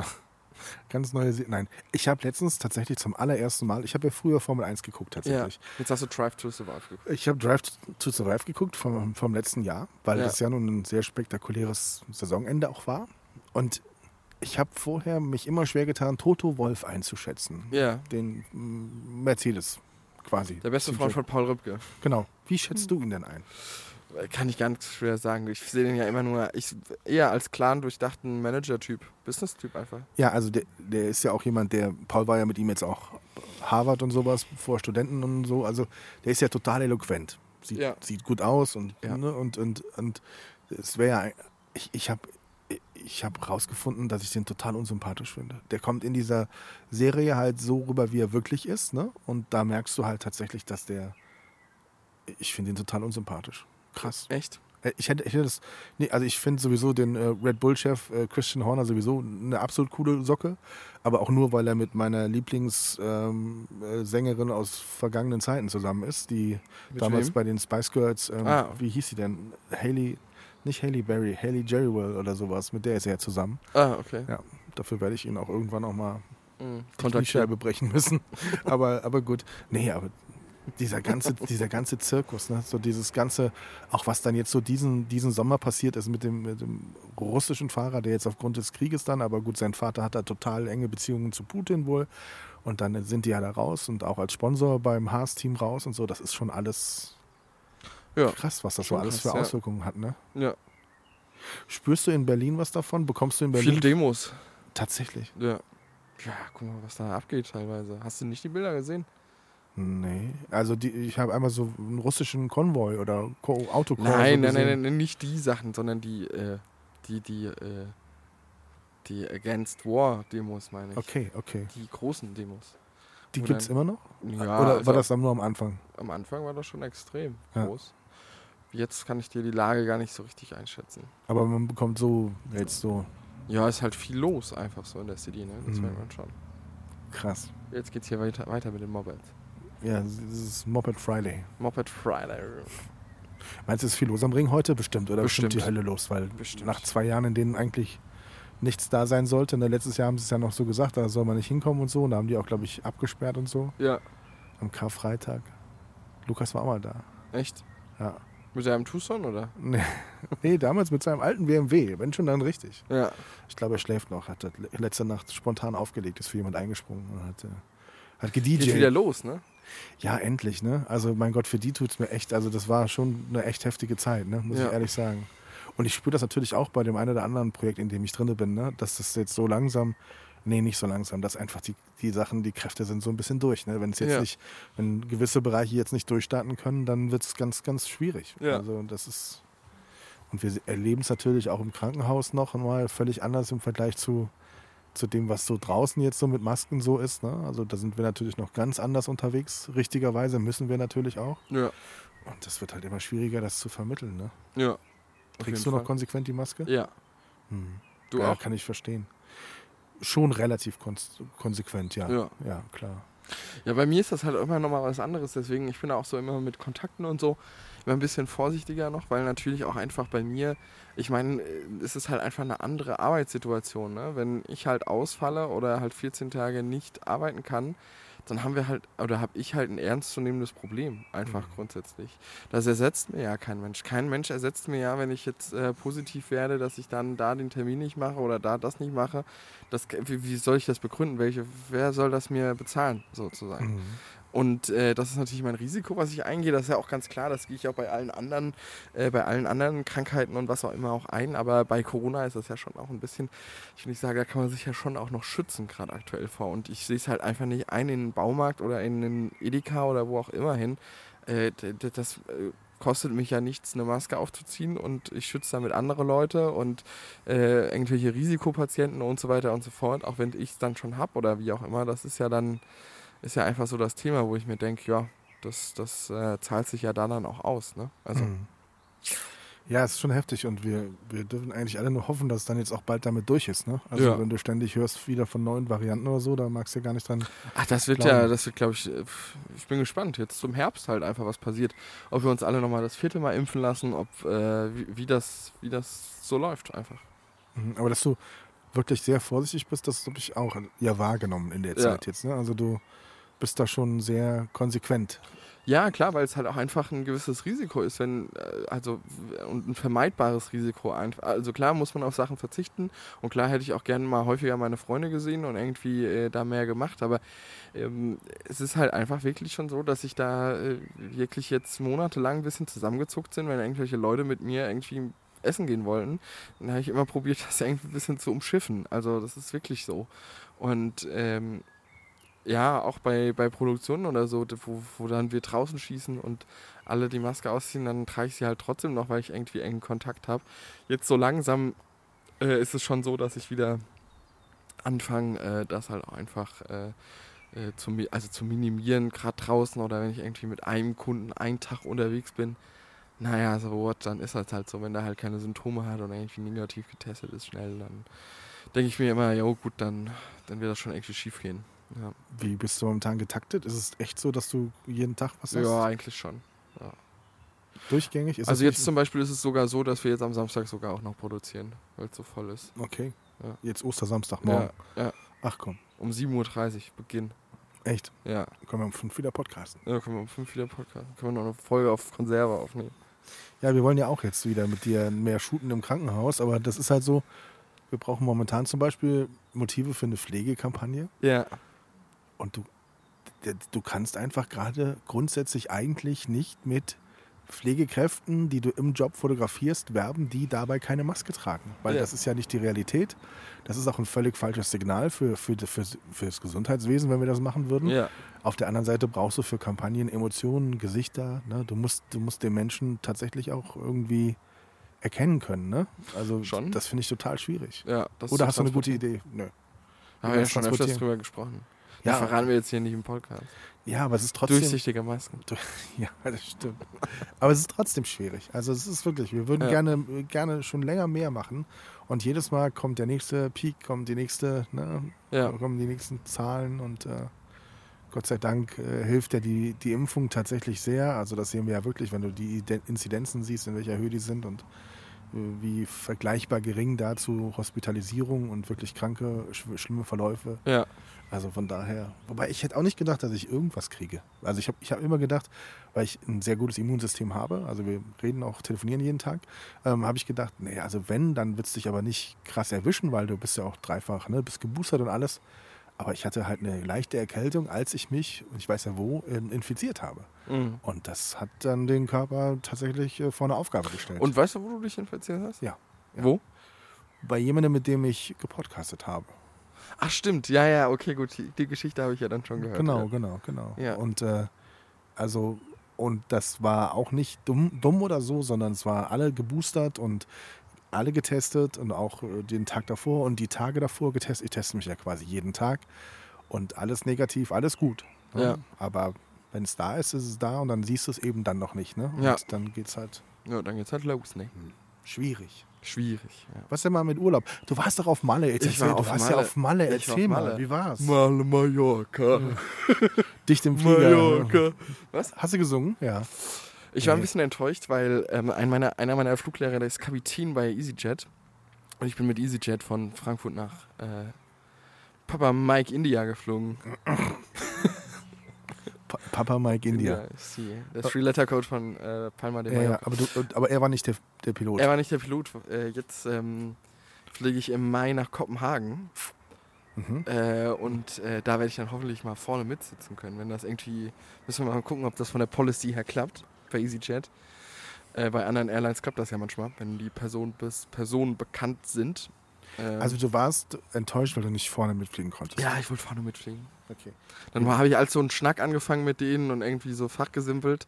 Ganz neue Se Nein, ich habe letztens tatsächlich zum allerersten Mal, ich habe ja früher Formel 1 geguckt tatsächlich. Jetzt hast du Drive to Survive geguckt. Ich habe Drive to Survive geguckt vom, vom letzten Jahr, weil Ja. das ja nun ein sehr spektakuläres Saisonende auch war. Und ich habe vorher mich immer schwer getan, Toto Wolf einzuschätzen. Ja. Den Mercedes quasi. Der beste Freund von Paul Rübke. Genau. Wie schätzt du ihn denn ein? Kann ich ganz schwer sagen. Ich sehe den ja immer nur, ich eher als clan durchdachten Manager-Typ, Business-Typ einfach. Ja, also der, der ist ja auch jemand, der, Paul war ja mit ihm jetzt auch Harvard und sowas vor Studenten und so, also der ist ja total eloquent. Sieht, Ja. sieht gut aus und, Ja. ne, und, und, und es wäre ja, ich, ich habe ich hab rausgefunden, dass ich den total unsympathisch finde. Der kommt in dieser Serie halt so rüber, wie er wirklich ist, ne? Und da merkst du halt tatsächlich, dass der, ich finde ihn total unsympathisch. Krass. Echt? Äh, Ich hätte, ich hätte das. Nee, also ich finde sowieso den äh, Red Bull-Chef äh, Christian Horner sowieso eine absolut coole Socke. Aber auch nur, weil er mit meiner Lieblingssängerin äh, Sängerin aus vergangenen Zeiten zusammen ist, die Mit damals wem? bei den Spice Girls, ähm, Ah. wie hieß sie denn? Haley, nicht Haley Berry, Haley Jerrywell oder sowas, mit der ist er ja zusammen. Ah, okay. Ja, dafür werde ich ihn auch irgendwann auch mal Mhm. Kniescheibe brechen müssen. aber, aber gut. Nee, aber dieser ganze, dieser ganze Zirkus, ne? so dieses ganze, auch was dann jetzt so diesen, diesen Sommer passiert ist mit dem, mit dem russischen Fahrer, der jetzt aufgrund des Krieges dann, aber gut, sein Vater hat da total enge Beziehungen zu Putin wohl und dann sind die ja da raus und auch als Sponsor beim Haas-Team raus und so, das ist schon alles Ja. krass, was das so alles krass, für ja. Auswirkungen hat. Ne? Ja. Spürst du in Berlin was davon? Bekommst du in Berlin Viele Demos. tatsächlich? Ja. Ja, guck mal, was da abgeht teilweise. Hast du nicht die Bilder gesehen? Nee, also die, ich habe einmal so einen russischen Konvoi oder Ko Autokorso Nein, nein, nein, nein, nicht die Sachen, sondern die, äh, die, die, äh, die Against War Demos, meine ich. Okay, okay. Die großen Demos. Die gibt es immer noch? Ja, Oder also war das dann nur am Anfang? am Anfang war das schon extrem Ja. groß. Jetzt kann ich dir die Lage gar nicht so richtig einschätzen. Aber man bekommt so jetzt so Ja, ist halt viel los einfach so in der City, ne? Das Mhm. merkt man schon. krass. Jetzt geht's hier weiter, weiter mit den Mopeds. Ja, das ist Moped Friday. Moped Friday. Meinst du, ist viel los am Ring heute? Bestimmt, oder? Bestimmt. die Hölle los, weil Bestimmt. nach zwei Jahren, in denen eigentlich nichts da sein sollte, ne, letztes Jahr haben sie es ja noch so gesagt, da soll man nicht hinkommen und so. Und da haben die auch, glaube ich, abgesperrt und so. Ja, Am Karfreitag. Lukas war auch mal da. echt? Ja. Mit deinem Tucson, oder? Nee, nee, damals mit seinem alten BMW. Wenn schon, dann richtig. Ja. Ich glaube, er schläft noch. Hat le- letzte Nacht spontan aufgelegt, ist für jemand eingesprungen und hat, äh, hat Geht wieder gedjed. los, ne? Ja, endlich, ne? Also, mein Gott, für die tut es mir echt, also das war schon eine echt heftige Zeit, ne? Muss Ja. ich ehrlich sagen. Und ich spüre das natürlich auch bei dem einen oder anderen Projekt, in dem ich drin bin, ne? Dass das jetzt so langsam, nee, nicht so langsam, dass einfach die, die Sachen, die Kräfte sind so ein bisschen durch, ne? Wenn es jetzt Ja. nicht, wenn gewisse Bereiche jetzt nicht durchstarten können, dann wird es ganz, ganz schwierig. Ja. Also, das ist. Und wir erleben es natürlich auch im Krankenhaus noch mal völlig anders im Vergleich zu, zu dem, was so draußen jetzt so mit Masken so ist. Ne? Also da sind wir natürlich noch ganz anders unterwegs. Richtigerweise müssen wir natürlich auch. Ja. Und das wird halt immer schwieriger, das zu vermitteln. Ne? Ja. Trägst du noch Fall. konsequent die Maske? Ja. Hm. Du ja, auch? kann ich verstehen. Schon relativ konsequent, ja. Ja. Ja, klar. Ja, bei mir ist das halt immer nochmal was anderes. Deswegen, ich bin auch so immer mit Kontakten und so immer ein bisschen vorsichtiger noch, weil natürlich auch einfach bei mir, ich meine, äh, es ist halt einfach eine andere Arbeitssituation. Ne? Wenn ich halt ausfalle oder halt 14 Tage nicht arbeiten kann, dann haben wir halt, oder habe ich halt ein ernstzunehmendes Problem, einfach Mhm. grundsätzlich. Das ersetzt mir ja kein Mensch. Kein Mensch ersetzt mir ja, wenn ich jetzt äh, positiv werde, dass ich dann da den Termin nicht mache oder da das nicht mache. Das, wie, wie soll ich das begründen? Welche, wer soll das mir bezahlen, sozusagen? Mhm. Und äh, das ist natürlich mein Risiko, was ich eingehe. Das ist ja auch ganz klar. Das gehe ich auch bei allen anderen, äh, bei allen anderen Krankheiten und was auch immer auch ein. Aber bei Corona ist das ja schon auch ein bisschen, ich will sagen, da kann man sich ja schon auch noch schützen, gerade aktuell vor. Und ich sehe es halt einfach nicht ein in den Baumarkt oder in den Edeka oder wo auch immer hin. Äh, das äh, kostet mich ja nichts, eine Maske aufzuziehen und ich schütze damit andere Leute und äh, irgendwelche Risikopatienten und so weiter und so fort. Auch wenn ich es dann schon habe oder wie auch immer. Das ist ja dann ist ja einfach so das Thema, wo ich mir denke, ja, das, das äh, zahlt sich ja da dann auch aus. Ne? Also, Mhm. Ja, es ist schon heftig und wir, wir dürfen eigentlich alle nur hoffen, dass es dann jetzt auch bald damit durch ist. Ne? Also Ja. wenn du ständig hörst wieder von neuen Varianten oder so, da magst du ja gar nicht dran. ach, das wird Glauben. ja, das wird, glaube ich, äh, ich bin gespannt, jetzt zum Herbst halt einfach was passiert. Ob wir uns alle nochmal das vierte Mal impfen lassen, ob, äh, wie, wie, das, wie das so läuft einfach. Mhm. Aber dass du wirklich sehr vorsichtig bist, das habe ich auch ja wahrgenommen in der Ja. Zeit jetzt. Ne? Also du bist da schon sehr konsequent. Ja, klar, weil es halt auch einfach ein gewisses Risiko ist, wenn, äh, also und ein vermeidbares Risiko einfach. Also klar muss man auf Sachen verzichten und klar hätte ich auch gerne mal häufiger meine Freunde gesehen und irgendwie äh, da mehr gemacht, aber ähm, es ist halt einfach wirklich schon so, dass ich da äh, wirklich jetzt monatelang ein bisschen zusammengezuckt sind, wenn irgendwelche Leute mit mir irgendwie essen gehen wollten, dann habe ich immer probiert, das irgendwie ein bisschen zu umschiffen. Also das ist wirklich so. Und ähm, ja, auch bei, bei Produktionen oder so, wo, wo dann wir draußen schießen und alle die Maske ausziehen, dann trage ich sie halt trotzdem noch, weil ich irgendwie engen Kontakt habe. Jetzt so langsam äh, ist es schon so, dass ich wieder anfange, äh, das halt auch einfach äh, äh, zu, also zu minimieren, gerade draußen oder wenn ich irgendwie mit einem Kunden einen Tag unterwegs bin. Naja, so what, dann ist das halt so, wenn der halt keine Symptome hat oder irgendwie negativ getestet ist schnell, dann denke ich mir immer, ja gut, dann, dann wird das schon irgendwie schief gehen. Ja. Wie bist du momentan getaktet? Ist es echt so, dass du jeden Tag was hast? Ja, eigentlich schon. Durchgängig? Ist also jetzt zum Beispiel ist es sogar so, dass wir jetzt am Samstag sogar auch noch produzieren, weil es so voll ist. Okay. Ja. Jetzt Ostersamstagmorgen. Ja, ja. Ach komm, Um 7.30 Uhr Beginn. echt. Ja. Können wir um fünf wieder podcasten. ja, können wir um 5 wieder Podcast. Können wir noch eine Folge auf Konserve aufnehmen. Ja, wir wollen ja auch jetzt wieder mit dir mehr shooten im Krankenhaus, aber das ist halt so, wir brauchen momentan zum Beispiel Motive für eine Pflegekampagne Ja. Und du, du kannst einfach gerade grundsätzlich eigentlich nicht mit Pflegekräften, die du im Job fotografierst, werben, die dabei keine Maske tragen. Weil Ja. das ist ja nicht die Realität. Das ist auch ein völlig falsches Signal für, für, für, für das Gesundheitswesen, wenn wir das machen würden. Ja. Auf der anderen Seite brauchst du für Kampagnen Emotionen, Gesichter. Ne? Du, musst, du musst den Menschen tatsächlich auch irgendwie erkennen können. Ne? Also Schon. das finde ich total schwierig. ja das Oder hast du eine gute. Idee? Nö. Haben wir ja schon öfters drüber gesprochen. Ja. Ja. verraten wir jetzt hier nicht im Podcast. Ja, aber es ist trotzdem. Durchsichtige Masken. Ja, das stimmt. Aber es ist trotzdem schwierig. Also es ist wirklich, wir würden Ja. gerne, gerne schon länger mehr machen. Und jedes Mal kommt der nächste Peak, kommt die nächste, ne, Ja. kommen die nächsten Zahlen und äh, Gott sei Dank äh, hilft ja die, die Impfung tatsächlich sehr. Also das sehen wir ja wirklich, wenn du die Ide- Inzidenzen siehst, in welcher Höhe die sind und äh, wie vergleichbar gering dazu Hospitalisierung und wirklich kranke, sch schlimme Verläufe. Ja. Also von daher, wobei ich hätte auch nicht gedacht, dass ich irgendwas kriege. Also ich habe ich hab immer gedacht, weil ich ein sehr gutes Immunsystem habe, also wir reden auch, telefonieren jeden Tag, ähm, habe ich gedacht, nee, also wenn, dann wird es dich aber nicht krass erwischen, weil du bist ja auch dreifach, ne, bist geboostert und alles. Aber ich hatte halt eine leichte Erkältung, als ich mich, und ich weiß ja wo, ähm, infiziert habe. Mhm. Und das hat dann den Körper tatsächlich äh, vor eine Aufgabe gestellt. Und weißt du, wo du dich infiziert hast? Ja. Ja. Wo? bei jemandem, mit dem ich gepodcastet habe. Ach stimmt, ja, ja, okay, gut. Die, Geschichte habe ich ja dann schon gehört. Genau, Ja. genau, genau. Ja. Und äh, also und das war auch nicht dumm, dumm oder so, sondern es war alle geboostert und alle getestet und auch äh, den Tag davor und die Tage davor getestet. Ich teste mich ja quasi jeden Tag und alles negativ, alles gut. ne? Ja. Aber wenn es da ist, ist es da und dann siehst du es eben dann noch nicht. Ne? Und Ja. dann geht es halt Ja, dann geht's halt los, ne? schwierig. Schwierig, ja. Was denn mal mit Urlaub? Du warst doch auf Malle. Jetzt Ich war erzähl, auf du warst ja Malle. auf Malle. Ja, ich war Erzähl auf mal, Malle. wie war's? Mal Mallorca. Dicht im Flieger. Mallorca. Was? Hast du gesungen? Ja. Ich war ein bisschen enttäuscht, weil ähm, ein meiner, einer meiner Fluglehrer, der ist Kapitän bei EasyJet. Und ich bin mit EasyJet von Frankfurt nach äh, Papa Mike India geflogen. Pa Papa Mike India. ist die, der Three-Letter-Code von äh, Palma de Ja, ja, Mallorca. aber, du, aber er war nicht der, der Pilot. Er war nicht der Pilot. Äh, jetzt ähm, fliege ich im Mai nach Kopenhagen. Mhm. Äh, und äh, da werde ich dann hoffentlich mal vorne mitsitzen können. Wenn das irgendwie, müssen wir mal gucken, ob das von der Policy her klappt bei EasyJet. Äh, bei anderen Airlines klappt das ja manchmal, wenn die Person bis Personen bekannt sind. Ähm, Also du warst enttäuscht, weil du nicht vorne mitfliegen konntest. ja, ich wollte vorne mitfliegen. Okay. Dann habe ich als so einen Schnack angefangen mit denen und irgendwie so fachgesimpelt.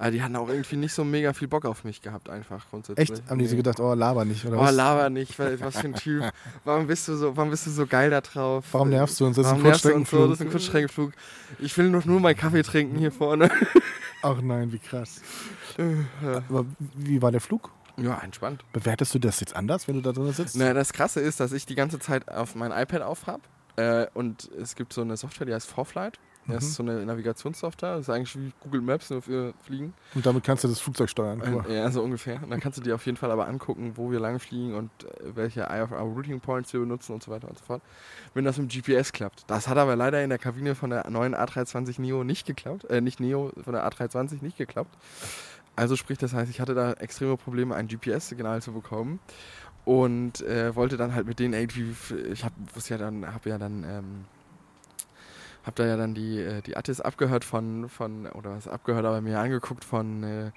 Aber die hatten auch irgendwie nicht so mega viel Bock auf mich gehabt, einfach grundsätzlich. Echt? Haben die so gedacht, oh, laber nicht, oder Oh, was? laber nicht, weil, was für ein Typ. Warum bist du so, warum bist du so geil da drauf? Warum nervst du uns? Das ist ein so? Das ist Kurzstreckenflug. Kurzstreckenflug. Ich will doch nur meinen Kaffee trinken hier vorne. Ach nein, wie krass. Aber wie war der Flug? Ja, entspannt. Bewertest du das jetzt anders, wenn du da drin sitzt? Na, das Krasse ist, dass ich die ganze Zeit auf mein iPad auf habe. Äh, und es gibt so eine Software, die heißt Forflight. Ja, das ist so eine Navigationssoftware. Das ist eigentlich wie Google Maps nur für Fliegen. Und damit kannst du das Flugzeug steuern. Äh, Ja, so ungefähr. Und dann kannst du dir auf jeden Fall aber angucken, wo wir lang fliegen und äh, welche IFR Routing Points wir benutzen und so weiter und so fort. Wenn das mit GPS klappt. Das hat aber leider in der Kabine von der neuen A320 Neo nicht geklappt. Äh, nicht Neo, von der A320 nicht geklappt. Also sprich, das heißt, ich hatte da extreme Probleme, ein GPS-Signal zu bekommen. Und äh, wollte dann halt mit denen irgendwie, ich hab, wusste ja dann, hab ja dann, ähm, hab da ja dann die, äh, die Attis abgehört von, von, oder was abgehört, aber mir angeguckt von, äh,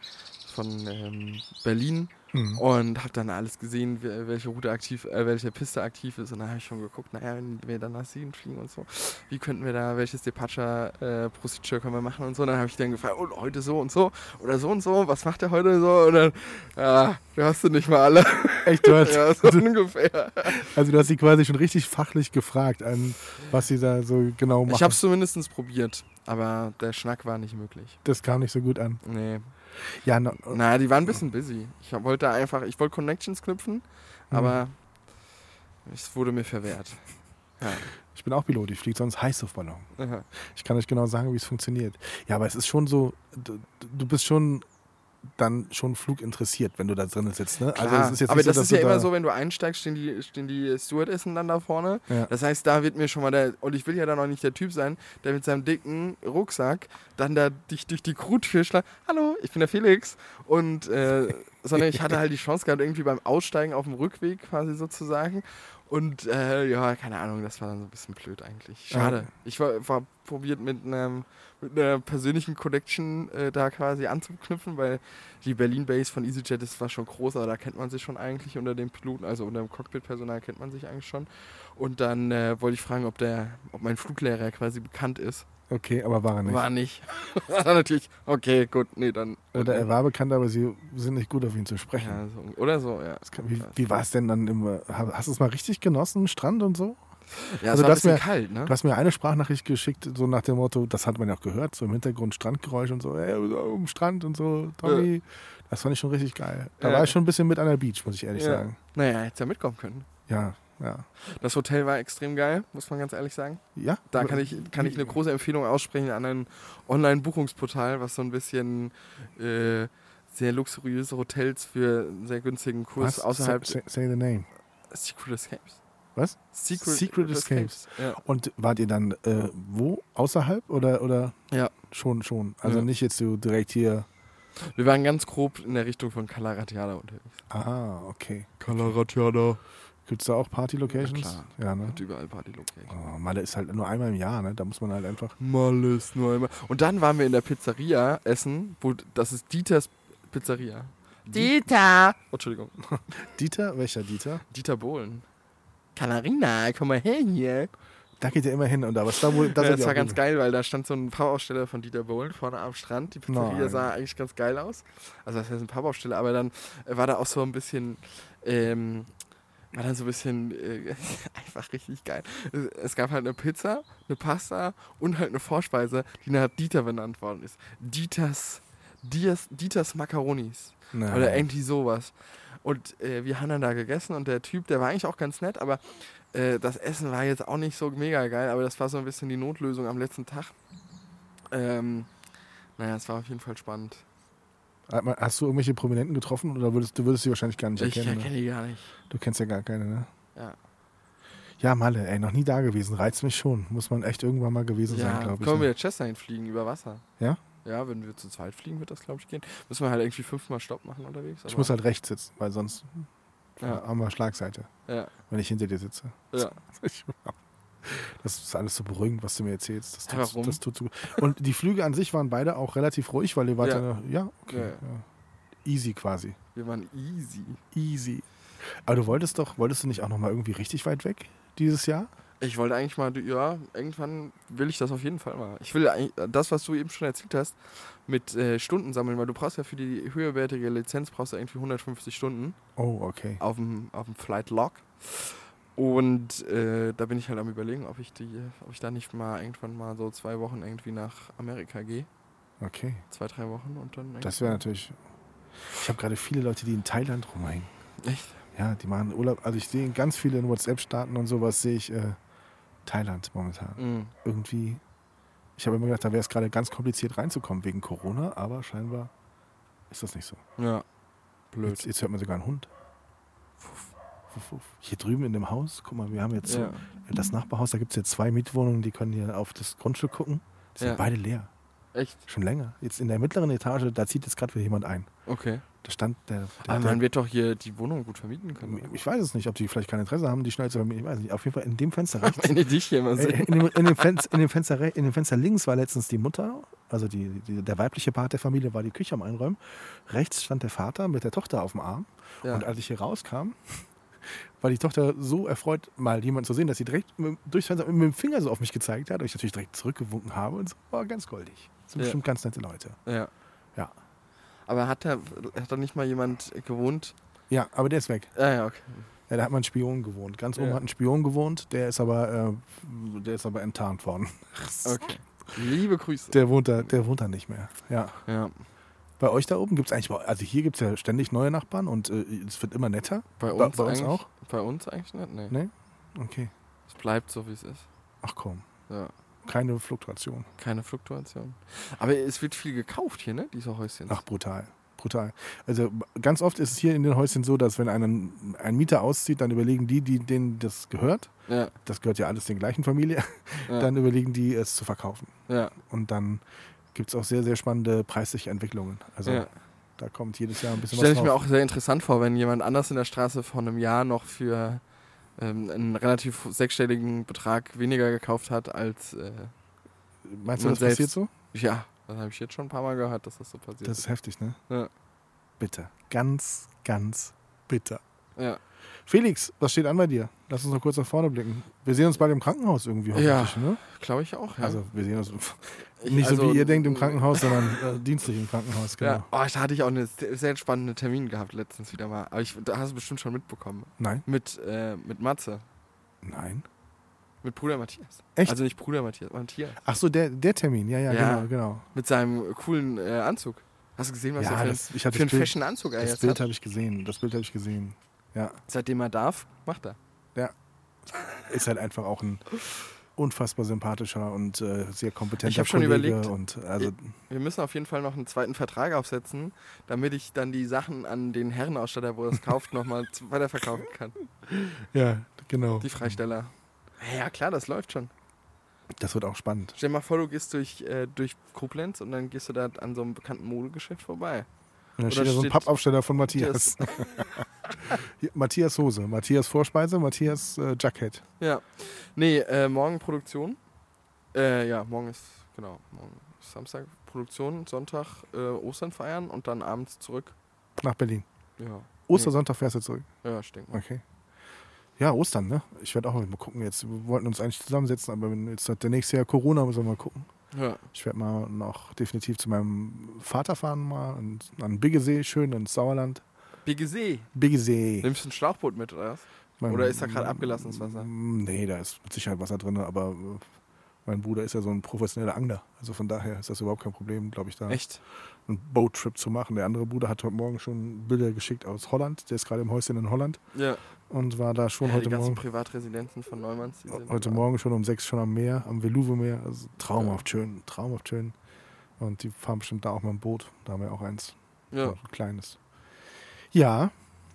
von ähm, Berlin Mhm. und habe dann alles gesehen, welche Route aktiv, äh, welche Piste aktiv ist. Und dann habe ich schon geguckt, naja, wenn wir dann nach Süden fliegen und so, wie könnten wir da, welches Departure äh, Procedure können wir machen und so. dann habe ich dann gefragt, oh, heute so und so oder so und so, was macht der heute so? Und dann, ja, du hast du nicht mal alle. Echt, du hast, ja, so ungefähr. also du hast sie quasi schon richtig fachlich gefragt, an was sie da so genau machen. Ich habe es zumindest probiert, aber der Schnack war nicht möglich. das kam nicht so gut an. Nee. Ja, no, Naja, die waren ein bisschen busy. Ich wollte einfach, ich wollte Connections knüpfen, Mhm. aber es wurde mir verwehrt. Ja. ich bin auch Pilot, ich fliege sonst Heißluftballon. Aha. Ich kann euch genau sagen, wie es funktioniert. Ja, aber es ist schon so, du, du bist schon dann schon fluginteressiert, wenn du da drin sitzt. Ne? Klar, es ist jetzt aber nicht das so, ist ja immer so, wenn du einsteigst, stehen die, stehen die Stewardessen dann da vorne. Ja. Das heißt, da wird mir schon mal der, und ich will ja dann auch nicht der Typ sein, der mit seinem dicken Rucksack dann da dich durch die Crewtür schlägt. Hallo, ich bin der Felix. Und, äh, sondern ich hatte halt die Chance gehabt, irgendwie beim Aussteigen auf dem Rückweg quasi sozusagen. Und äh, ja, keine Ahnung, das war dann so ein bisschen blöd eigentlich. Schade. Ja. Ich war, war probiert mit einem mit einer persönlichen Connection äh, da quasi anzuknüpfen, weil die Berlin Base von EasyJet ist zwar schon groß, aber da kennt man sich schon eigentlich unter dem Piloten, also unter dem Cockpit-Personal kennt man sich eigentlich schon. Und dann äh, wollte ich fragen, ob der, ob mein Fluglehrer quasi bekannt ist. Okay, aber war er nicht. War nicht. War natürlich, okay, gut, nee, dann. Oder er war bekannt, aber sie sind nicht gut auf ihn zu sprechen. ja, so, Oder so, ja. Kann, wie wie war es denn dann im, hast du es mal richtig genossen, Strand und so? Ja, Also war das wär- bisschen kalt, ne? Du hast mir eine Sprachnachricht geschickt, so nach dem Motto, das hat man ja auch gehört, so im Hintergrund Strandgeräusch und so, ey, um Strand und so, Tommy. Das fand ich schon richtig geil. Da Ja. war ich schon ein bisschen mit an der Beach, muss ich ehrlich Ja. sagen. Naja, hätte ja mitkommen können. Ja, ja. Das Hotel war extrem geil, muss man ganz ehrlich sagen. Ja? Da kann ich, kann ich eine große Empfehlung aussprechen an ein Online-Buchungsportal, was so ein bisschen äh, sehr luxuriöse Hotels für einen sehr günstigen Kurs Was? außerhalb Say, say the name. Secret Escapes. Was? Secret, Secret Escapes. Ja. Und wart ihr dann äh, wo? Außerhalb oder, oder? Ja. Schon, schon. Also Ja. nicht jetzt so direkt hier. Wir waren ganz grob in der Richtung von Calaratiada unterwegs. Ah, okay. Calaratiada. Gibt es da auch Party-Locations? Ja, klar. Ja, ne? Hat überall Party-Location. Oh, Malle ist halt nur einmal im Jahr, ne? Da muss man halt einfach. Mal ist nur einmal. Und dann waren wir in der Pizzeria essen, wo das ist Dieters Pizzeria. Dieter! Oh, Entschuldigung. Dieter? Welcher Dieter? Dieter Bohlen. Katharina, komm mal her hier. Da geht er immer hin und da. Was da wohl. Da Ja, das ihr war auch ganz gut. geil, weil da stand so ein Pappaufsteller von Dieter Bohlen vorne am Strand. Die Pizzeria Nein. sah eigentlich ganz geil aus. Also das heißt ein Pappaufsteller, aber dann war da auch so ein bisschen, ähm, war dann so ein bisschen äh, einfach richtig geil. Es, gab halt eine Pizza, eine Pasta und halt eine Vorspeise, die nach Dieter benannt worden ist. Dieters, Dieters, Dieters Macaronis. Nein. Oder irgendwie sowas. Und äh, wir haben dann da gegessen und der Typ, der war eigentlich auch ganz nett, aber äh, das Essen war jetzt auch nicht so mega geil, aber das war so ein bisschen die Notlösung am letzten Tag. Ähm, naja, es war auf jeden Fall spannend. Hast du irgendwelche Prominenten getroffen oder würdest du würdest sie wahrscheinlich gar nicht Ich erkennen? erkenne ne? die gar nicht. Du kennst ja gar keine, ne? Ja, Ja, Malle, ey, noch nie da gewesen. Reizt mich schon. Muss man echt irgendwann mal gewesen sein, ja glaube ich. können wir ne? mit Chester fliegen über Wasser. Ja? Ja, wenn wir zu zweit fliegen, wird das, glaube ich, gehen. Müssen wir halt irgendwie fünfmal Stopp machen unterwegs. Ich muss halt rechts sitzen, weil sonst Ja, haben wir Schlagseite, ja, wenn ich hinter dir sitze. ja. Das ist alles so beruhigend, was du mir erzählst. Das tut, Warum? Das tut so gut. Und die Flüge an sich waren beide auch relativ ruhig, weil ihr wart ja, Ja. okay. Ja, ja. Easy quasi. Wir waren easy. Easy. Aber du wolltest doch, wolltest du nicht auch noch mal irgendwie richtig weit weg dieses Jahr? Ich wollte eigentlich mal, ja, irgendwann will ich das auf jeden Fall mal. Ich will eigentlich, das, was du eben schon erzählt hast, mit äh, Stunden sammeln, weil du brauchst ja für die höherwertige Lizenz brauchst du irgendwie 150 Stunden Oh, okay. auf dem, auf dem Flight Log. Und äh, da bin ich halt am überlegen, ob ich die, ob ich da nicht mal irgendwann mal so zwei Wochen irgendwie nach Amerika gehe. Okay. Zwei, drei Wochen und dann. Das wäre natürlich. Ich habe gerade viele Leute, die in Thailand rumhängen. Echt? Ja, die machen Urlaub. Also ich sehe ganz viele in WhatsApp-Staaten und sowas sehe ich äh, Thailand momentan. Mhm. Irgendwie. Ich habe immer gedacht, da wäre es gerade ganz kompliziert reinzukommen wegen Corona, aber scheinbar ist das nicht so. Ja. Blöd. Jetzt, jetzt hört man sogar einen Hund. Fuff, Hier drüben in dem Haus, guck mal, wir haben jetzt Ja. das Nachbarhaus, da gibt es jetzt zwei Mietwohnungen, die können hier auf das Grundstück gucken. Die sind Ja. beide leer. Echt? Schon länger. Jetzt in der mittleren Etage, da zieht jetzt gerade wieder jemand ein. Okay. Da stand der. der, Aber der man wird doch hier die Wohnung gut vermieten können. oder? ich weiß es nicht, ob die vielleicht kein Interesse haben, die schnell zu vermieten. Ich weiß nicht. Auf jeden Fall in dem Fenster rechts. Wenn die dich hier mal sehen. in, dem, in, dem Fenster, in, dem Fenster, in dem Fenster links war letztens die Mutter, also die, die, der weibliche Part der Familie war die Küche am Einräumen. Rechts stand der Vater mit der Tochter auf dem Arm. Ja. Und als ich hier rauskam, war die Tochter so erfreut, mal jemanden zu sehen, dass sie direkt mit, durchs Fenster mit dem Finger so auf mich gezeigt hat. Und ich natürlich direkt zurückgewunken habe und so, war ganz goldig. Das sind Ja. bestimmt ganz nette Leute. ja. Ja. Aber hat da, hat da nicht mal jemand gewohnt? Ja, aber der ist weg. Ah ja, okay. Ja, da hat mal ein Spion gewohnt. Ganz oben Ja. hat ein Spion gewohnt, der ist aber, äh, der ist aber enttarnt worden. Okay. Liebe Grüße. Der wohnt da, der wohnt da nicht mehr. Ja. Ja. Bei euch da oben gibt es eigentlich, also hier gibt es ja ständig neue Nachbarn und äh, es wird immer netter. Bei Bei- uns, bei uns eigentlich, auch? Bei uns eigentlich nicht? Nee. Ne? Okay. Es bleibt so, wie es ist. Ach komm, Ja. keine Fluktuation. Keine Fluktuation. Aber es wird viel gekauft hier, ne? Diese Häuschen. Ach, brutal. Brutal. Also ganz oft ist es hier in den Häuschen so, dass wenn einen, ein Mieter auszieht, dann überlegen die, die denen das gehört, Ja. das gehört ja alles den gleichen Familie, Ja. dann überlegen die es zu verkaufen. ja. Und dann gibt es auch sehr, sehr spannende preisliche Entwicklungen. Also ja. da kommt jedes Jahr ein bisschen Stelle was ich mir auch sehr interessant vor, wenn jemand anders in der Straße vor einem Jahr noch für ähm, einen relativ sechsstelligen Betrag weniger gekauft hat als. Äh, Meinst du, das passiert selbst- so? ja, das habe ich jetzt schon ein paar Mal gehört, dass das so passiert Das ist heftig, ne? Ja. Bitter. Ganz, ganz bitter. Ja. Felix, was steht an bei dir? Lass uns noch kurz nach vorne blicken. Wir sehen uns bald im Krankenhaus irgendwie Ja. hoffentlich, ne? Glaube ich auch, ja. Also wir sehen uns Ich- nicht so also, wie ihr denkt im Krankenhaus, sondern äh, dienstlich im Krankenhaus, genau. Ja. Oh, da hatte ich auch einen sehr spannenden Termin gehabt letztens wieder mal. Aber ich, da hast du bestimmt schon mitbekommen. Nein? Mit, äh, mit Matze. Nein. Mit Bruder Matthias. Echt? Also nicht Bruder Matthias, Matthias. Ach so, der, der Termin, ja, ja, Ja. genau, genau. Mit seinem coolen äh, Anzug. Hast du gesehen, was er Ja, für, das, ich für einen Bild, Fashion-Anzug er das Bild habe ich gesehen. Das Bild habe ich gesehen. Ja, Seitdem er darf, macht er. ist halt einfach auch ein unfassbar sympathischer und äh, sehr kompetenter Ich hab schon Kollege überlegt, und also Wir müssen auf jeden Fall noch einen zweiten Vertrag aufsetzen, damit ich dann die Sachen an den Herrenausstatter, wo er es kauft, nochmal weiterverkaufen kann. ja, genau. Die Freisteller. Ja, klar, das läuft schon. Das wird auch spannend. Stell dir mal vor, du gehst durch, äh, durch Koblenz und dann gehst du da an so einem bekannten Modegeschäft vorbei. Und dann Oder steht da so ein Pappaufsteller von Matthias. Matthias Hose, Matthias Vorspeise, Matthias äh, Jacket. Ja. Nee, äh, morgen Produktion. Äh, ja, morgen ist, genau, morgen ist Samstag Produktion, Sonntag äh, Ostern feiern und dann abends zurück. Nach Berlin. Ja. Ostersonntag fährst du zurück. Ja, mal. Okay. Ja, Ostern, ne? Ich werde auch mal gucken jetzt. Wir wollten uns eigentlich zusammensetzen, aber wenn jetzt hat der nächste Jahr Corona, müssen wir mal gucken. Ja. Ich werde mal noch definitiv zu meinem Vater fahren, mal und an Biggesee, schön ins Sauerland. BGC. Biggesee. Nimmst du ein Schlauchboot mit, oder was? Mein- Oder ist da gerade abgelassenes Wasser? Nee, da ist mit Sicherheit Wasser drin, aber äh, mein Bruder ist ja so ein professioneller Angler. Also von daher ist das überhaupt kein Problem, glaube ich, da Echt? einen Boattrip zu machen. Der andere Bruder hat heute Morgen schon Bilder geschickt aus Holland. Der ist gerade im Häuschen in Holland Ja. Und war da schon ja die heute ganzen Morgen. Privatresidenzen von Neumanns. Die sind Heute überall. Morgen schon um sechs schon am Meer, am Veluwe-Meer. Also traumhaft schön, traumhaft schön. Und die fahren bestimmt da auch mal ein Boot. Da haben wir auch eins. Ja. So ein kleines. Ja,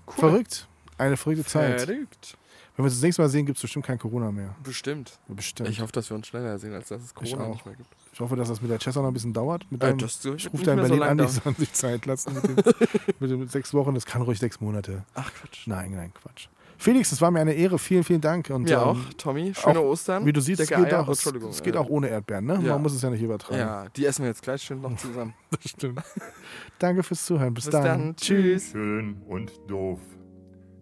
verrückt. Eine verrückte Zeit. Verrückt. Wenn wir uns das nächste Mal sehen, gibt es bestimmt kein Corona mehr. Bestimmt. Bestimmt. Ich hoffe, dass wir uns schneller sehen, als dass es Corona nicht mehr gibt. Ich hoffe, dass das mit der Chess auch noch ein bisschen dauert. Mit Äh, deinem, das wird ich rufe so Berlin lang an, die sollen sich Zeit lassen. Mit, dem, mit den sechs Wochen, das kann ruhig sechs Monate. Ach Quatsch. Nein, nein, Quatsch. Felix, es war mir eine Ehre. Vielen, vielen Dank. Und, Mir ähm, auch, Tommy. Schöne auch, Ostern. Wie du siehst, es geht, Eier. auch, Oh, es, Entschuldigung. es geht auch ohne Erdbeeren. Ne? Ja. Man muss es ja nicht übertreiben. Ja, die essen wir jetzt gleich schön noch zusammen. Das stimmt. Danke fürs Zuhören. Bis, Bis dann. Tschüss. Schön und doof.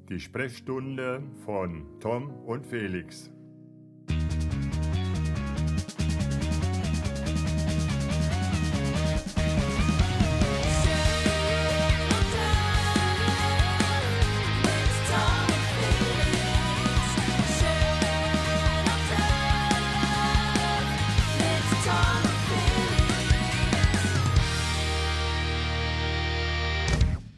Die Sprechstunde von Tom und Felix.